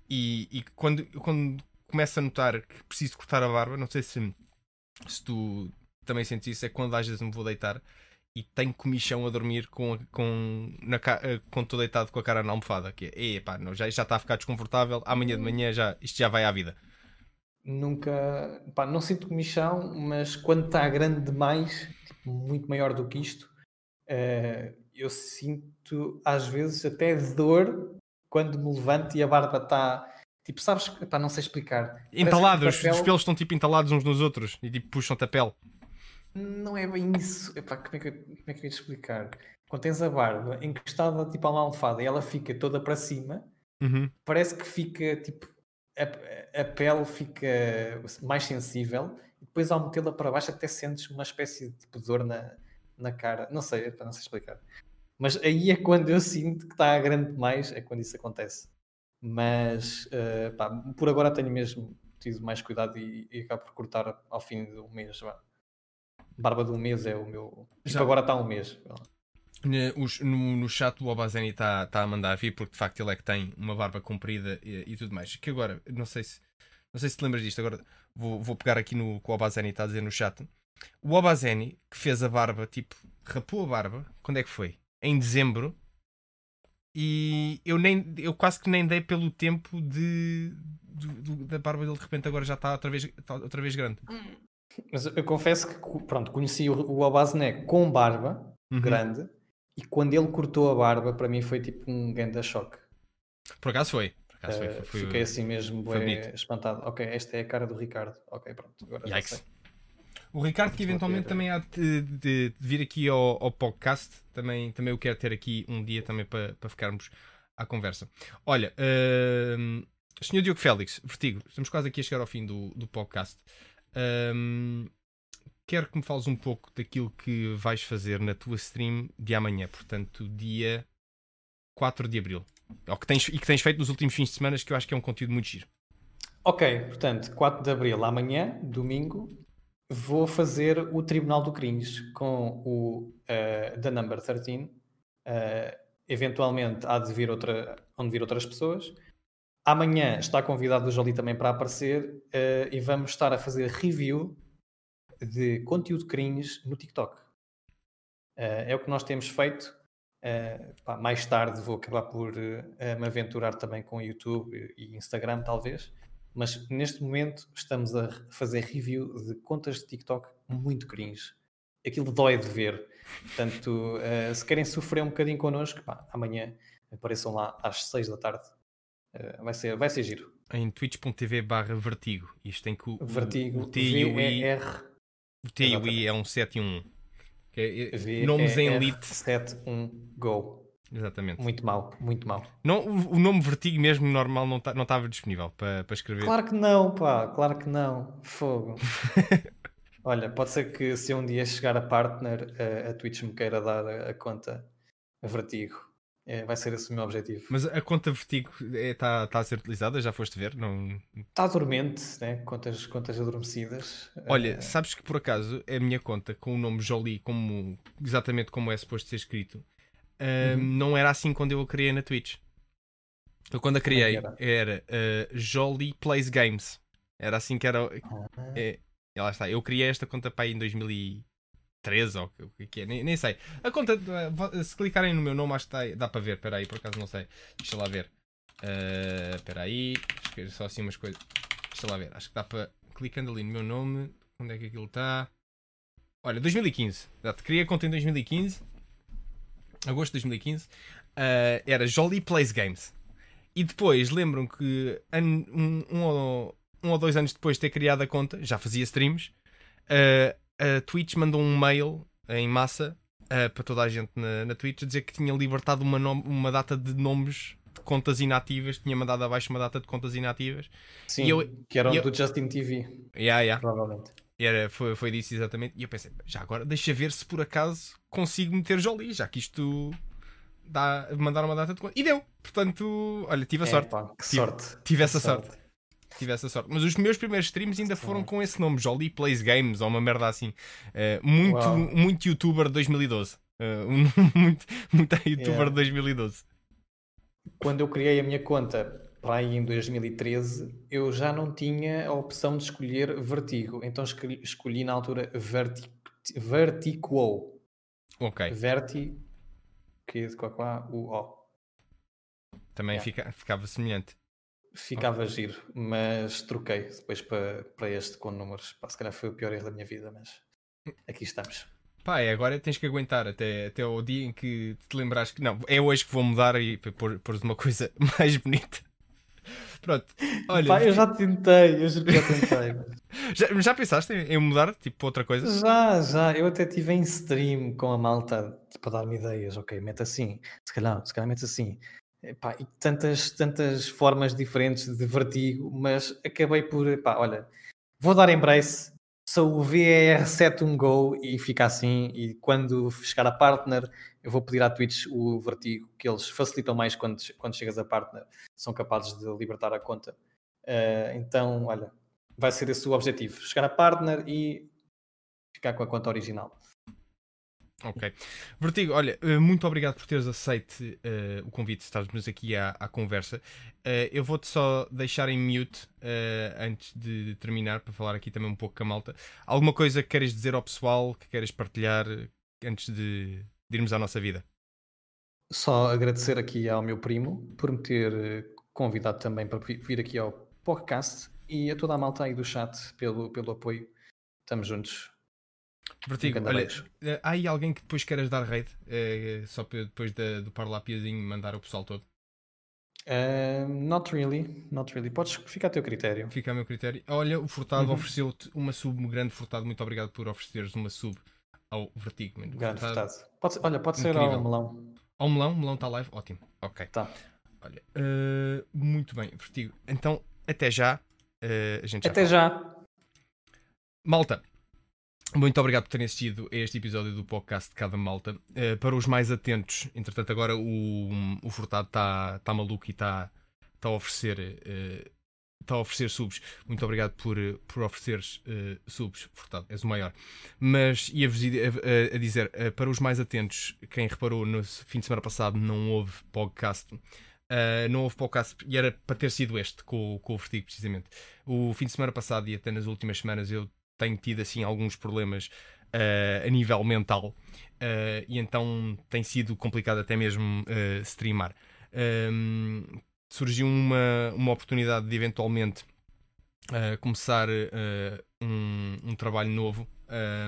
e, e quando, quando começo a notar que preciso cortar a barba, não sei se, se tu também sentes isso, é quando às vezes me vou deitar e tenho comichão a dormir com, com, na, eh, com estou deitado com a cara na almofada. Que é, "Epá, não, já, já está a ficar desconfortável, amanhã de manhã já, isto já vai à vida. Nunca, pá, não sinto comichão, mas quando está grande demais, tipo, muito maior do que isto, eh, eu sinto às vezes até dor quando me levanto e a barba está, tipo, sabes, pá, não sei explicar. Entalados, papel- os pelos estão tipo entalados uns nos outros e tipo puxam-te a pele. Não é bem isso. Epá, como, é que, eu- como é que eu ia te explicar? Quando tens a barba encostada tipo a uma almofada e ela fica toda para cima, Uhum. parece que fica tipo a, a pele fica mais sensível e depois ao metê-la para baixo até sentes uma espécie de tipo, dor na, na cara. Não sei, epá, não sei explicar. Mas aí é quando eu sinto que está grande demais, é quando isso acontece. Mas eh, pá, por agora tenho mesmo tido mais cuidado e, e acabo por cortar ao fim do mês. vá. Barba de um mês é o meu. Tipo, Já. agora está um mês. Os- no, no chat o Obazeni está tá a mandar vir porque de facto ele é que tem uma barba comprida e, e tudo mais. Que agora, não sei se não sei se te lembras disto, agora vou, vou pegar aqui no que o Obazeni está a dizer no chat. O Obazeni que fez a barba, tipo, rapou a barba, quando é que foi? Em dezembro. E eu nem eu quase que nem dei pelo tempo de do- do- da barba dele de repente agora já está outra vez, está outra vez grande. Mas eu confesso que, pronto, conheci o, o com barba Uhum. grande e quando ele cortou a barba, para mim foi tipo um grande choque. Por acaso foi. Por acaso foi, Eh, foi, foi- Fiquei assim mesmo bonito. espantado. Ok, esta é a cara do Ricardo. Ok, pronto. Agora já Yikes. sei. O Ricardo, que eventualmente também há de, de- de vir aqui ao, ao podcast, também, também eu quero ter aqui um dia também para, para ficarmos à conversa. Olha, hum, Sr. Diogo Félix, Vertigo, estamos quase aqui a chegar ao fim do, do podcast. Hum, quero que me fales um pouco daquilo que vais fazer na tua stream de amanhã, portanto, dia 4 de Abril. Que tens, e que tens feito nos últimos fins de semana, que eu acho que é um conteúdo muito giro. Ok, portanto, 4 de Abril, amanhã, domingo, vou fazer o Tribunal do Cringe com o eh, The Number 13. Eh, eventualmente há de vir outra, hão de vir outras pessoas. Amanhã está convidado o Jolie também para aparecer eh, e vamos estar a fazer review de conteúdo cringe no TikTok. Eh, é o que nós temos feito. Eh, pá, mais tarde vou acabar por me aventurar também com YouTube e Instagram, talvez. Mas neste momento estamos a fazer review de contas de TikTok muito cringe. Aquilo dói de ver. Portanto, se querem sofrer um bocadinho connosco, pá, amanhã apareçam lá às 6 da tarde. Eh, vai, ser, vai ser giro. Em twitch.tv barra vertigo. Isto tem que o, Vertigo, o T e o I O T e o I é um 7 e um 1. Que é- é- V-E-R, nomes em elite. 71 Go. Exatamente. Muito mal, muito mal. Não, o, nome Vertigo mesmo normal não tá- não estava disponível para, para escrever. Claro que não, pá, claro que não. Fogo. Olha, pode ser que se um dia chegar a partner, a, a Twitch me queira dar a, a conta a vertigo. É, vai ser esse o meu objetivo. Mas a conta Vertigo está tá a ser utilizada? Já foste ver? Não... Está dormente, né? Contas, contas adormecidas. Olha, Eh, sabes que por acaso a minha conta com o nome Jolie, como, exatamente como é suposto ser escrito, Uhum. não era assim quando eu a criei na Twitch. Eu quando a é criei era? era, ah, Jolie Plays Games. Era assim que era. ah, É, e lá está. Eu criei esta conta para aí em 2013 ou o que- que é, nem, nem sei. A conta, eh, vo- se clicarem no meu nome, acho que dá, dá para ver. Espera aí, por acaso não sei. Deixa lá ver. Eh, Espera aí, escrever só assim umas coisas. Deixa lá ver. Acho que dá para. Clicando ali no meu nome, onde é que aquilo está? Olha, 2015. Exato, criei a conta em 2015. Agosto de 2015. Eh, era Jolly Plays Games. E depois lembram que um, um um ou dois anos depois de ter criado a conta, já fazia streams, uh, a Twitch mandou um mail em massa uh, para toda a gente na, na Twitch a dizer que tinha libertado uma, uma data de nomes de contas inativas, tinha mandado abaixo uma data de contas inativas. Sim, eu- que eram eu- do Justin TV, Yeah, yeah. provavelmente. Era, foi, foi disso exatamente. E eu pensei, já agora deixa ver se por acaso consigo meter Jolie, já que isto dá, mandar uma data de conta. E deu! Portanto, olha, tive a É, sorte. pá, que Tive- sorte. Tive essa que sorte. Tive essa sorte. Mas os meus primeiros streams ainda foram com esse nome, Jolie Plays Games, ou uma merda assim. Eh, muito, Uau. muito youtuber de 2012. Eh, um nome muito, muito youtuber Yeah. de 2012. Quando eu criei a minha conta para aí em 2013, eu já não tinha a opção de escolher Vertigo. Então escolhi, escolhi na altura Verti, Vertiquo. Ok, Verti, que é de o O. também Yeah. fica- ficava semelhante. Ficava giro, mas troquei depois para, para este com números. Pá, se calhar foi o pior erro da minha vida, mas aqui estamos. Pá, é, agora tens que aguentar até, até o dia em que te lembrares que não, é hoje que vou mudar e pôr, pôr uma coisa mais bonita. Pronto, olha, Pá, eu já tentei, eu já tentei. mas- já, já pensaste em, em mudar tipo para outra coisa? Já, já, eu até estive em stream com a malta para dar-me ideias, ok, mete assim, se calhar, se calhar mete assim. Epá, e tantas, tantas formas diferentes de vertigo, mas acabei por, pá, olha, vou dar embrace, sou o VR71 Go e fica assim, e quando chegar a partner, eu vou pedir à Twitch o vertigo, que eles facilitam mais quando, quando chegas a partner, são capazes de libertar a conta. Eh, então, olha, vai ser esse o objetivo, chegar a partner e ficar com a conta original. Ok. Vertigo, olha, eh, muito obrigado por teres aceito uh, o convite, estás-nos aqui à, à conversa. Uh, eu vou-te só deixar em mute uh, antes de terminar, para falar aqui também um pouco com a malta. Alguma coisa que queres dizer ao pessoal, que queres partilhar antes de, de irmos à nossa vida? Só agradecer aqui ao meu primo por me ter convidado também para vir aqui ao podcast e a toda a malta aí do chat pelo, pelo apoio. Estamos juntos. Vertigo, olha, eh, há aí alguém que depois queiras dar raid? É, só depois de, do parlapiazinho mandar o pessoal todo? Uh, not really, not really. Podes ficar a teu critério. Fica a meu critério. Olha, o Furtado uhum. ofereceu-te uma sub, grande Furtado. Muito obrigado por ofereceres uma sub ao Vertigo. Mano. Grande Furtado. Pode, olha, pode ser ao melão. Ao melão? O melão está live? Ótimo. Ok. Tá. Olha, uh, muito bem, Vertigo. Então, até já. Uh, já até já. Malta, muito obrigado por terem assistido a este episódio do podcast de Cada Malta. Uh, para os mais atentos, entretanto, agora o, o Furtado está tá maluco e está tá a oferecer. Uh, a oferecer subs. Muito obrigado por, por ofereceres uh, subs, Furtado, és o maior. Mas ia-vos a, a, dizer, para os mais atentos, quem reparou no fim de semana passado não houve podcast. Uh, não houve podcast e era para ter sido este com, com o Vertigo, precisamente. O fim de semana passado e até nas últimas semanas eu tenho tido assim alguns problemas uh, a nível mental uh, e então tem sido complicado até mesmo uh, streamar. Um, surgiu uma, uma oportunidade de eventualmente começar um, um, trabalho novo.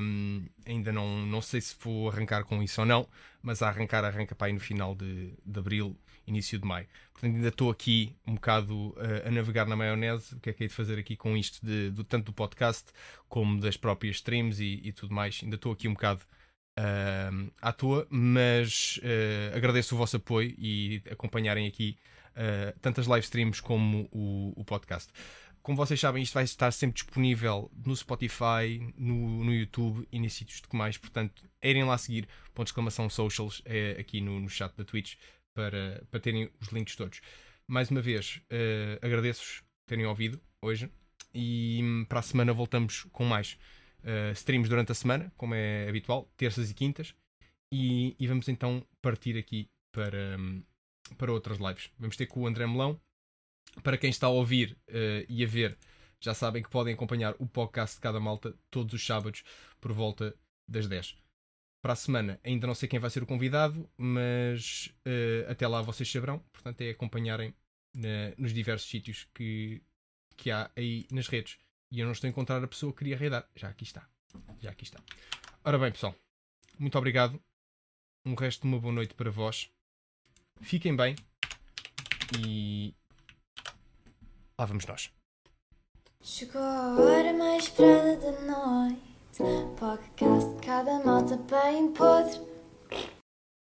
Um, ainda não, não sei se vou arrancar com isso ou não, mas a arrancar arranca para aí no final de, de abril início de maio. Portanto, ainda estou aqui um bocado uh, a navegar na maionese. O que é que hei de fazer aqui com isto, de, do, tanto do podcast como das próprias streams e, e tudo mais. Ainda estou aqui um bocado uh, à toa, mas uh, agradeço o vosso apoio e acompanharem aqui tantas live streams como o, o podcast como vocês sabem, isto vai estar sempre disponível no Spotify, no, no YouTube e nos sítios de que mais. Portanto, irem lá seguir. Ponto de exclamação socials é aqui no, no chat da Twitch para, para terem os links todos. Mais uma vez, uh, agradeço-vos terem ouvido hoje e hum, para a semana voltamos com mais uh, streams durante a semana, como é habitual, terças e quintas, e, e vamos então partir aqui para, um, para outras lives. Vamos ter com o André Melão. Para quem está a ouvir uh, e a ver, já sabem que podem acompanhar o podcast de cada malta todos os sábados por volta das 10 para a semana ainda não sei quem vai ser o convidado, mas uh, até lá vocês saberão. Portanto, é acompanharem na, nos diversos sítios que, que há aí nas redes. E eu não estou a encontrar a pessoa que queria reidar. Já aqui está. Já aqui está. Ora bem, pessoal. Muito obrigado. Um resto de uma boa noite para vós. Fiquem bem. E. Lá vamos nós. Chegou a hora mais esperada da noite. Podcast cada malta bem podre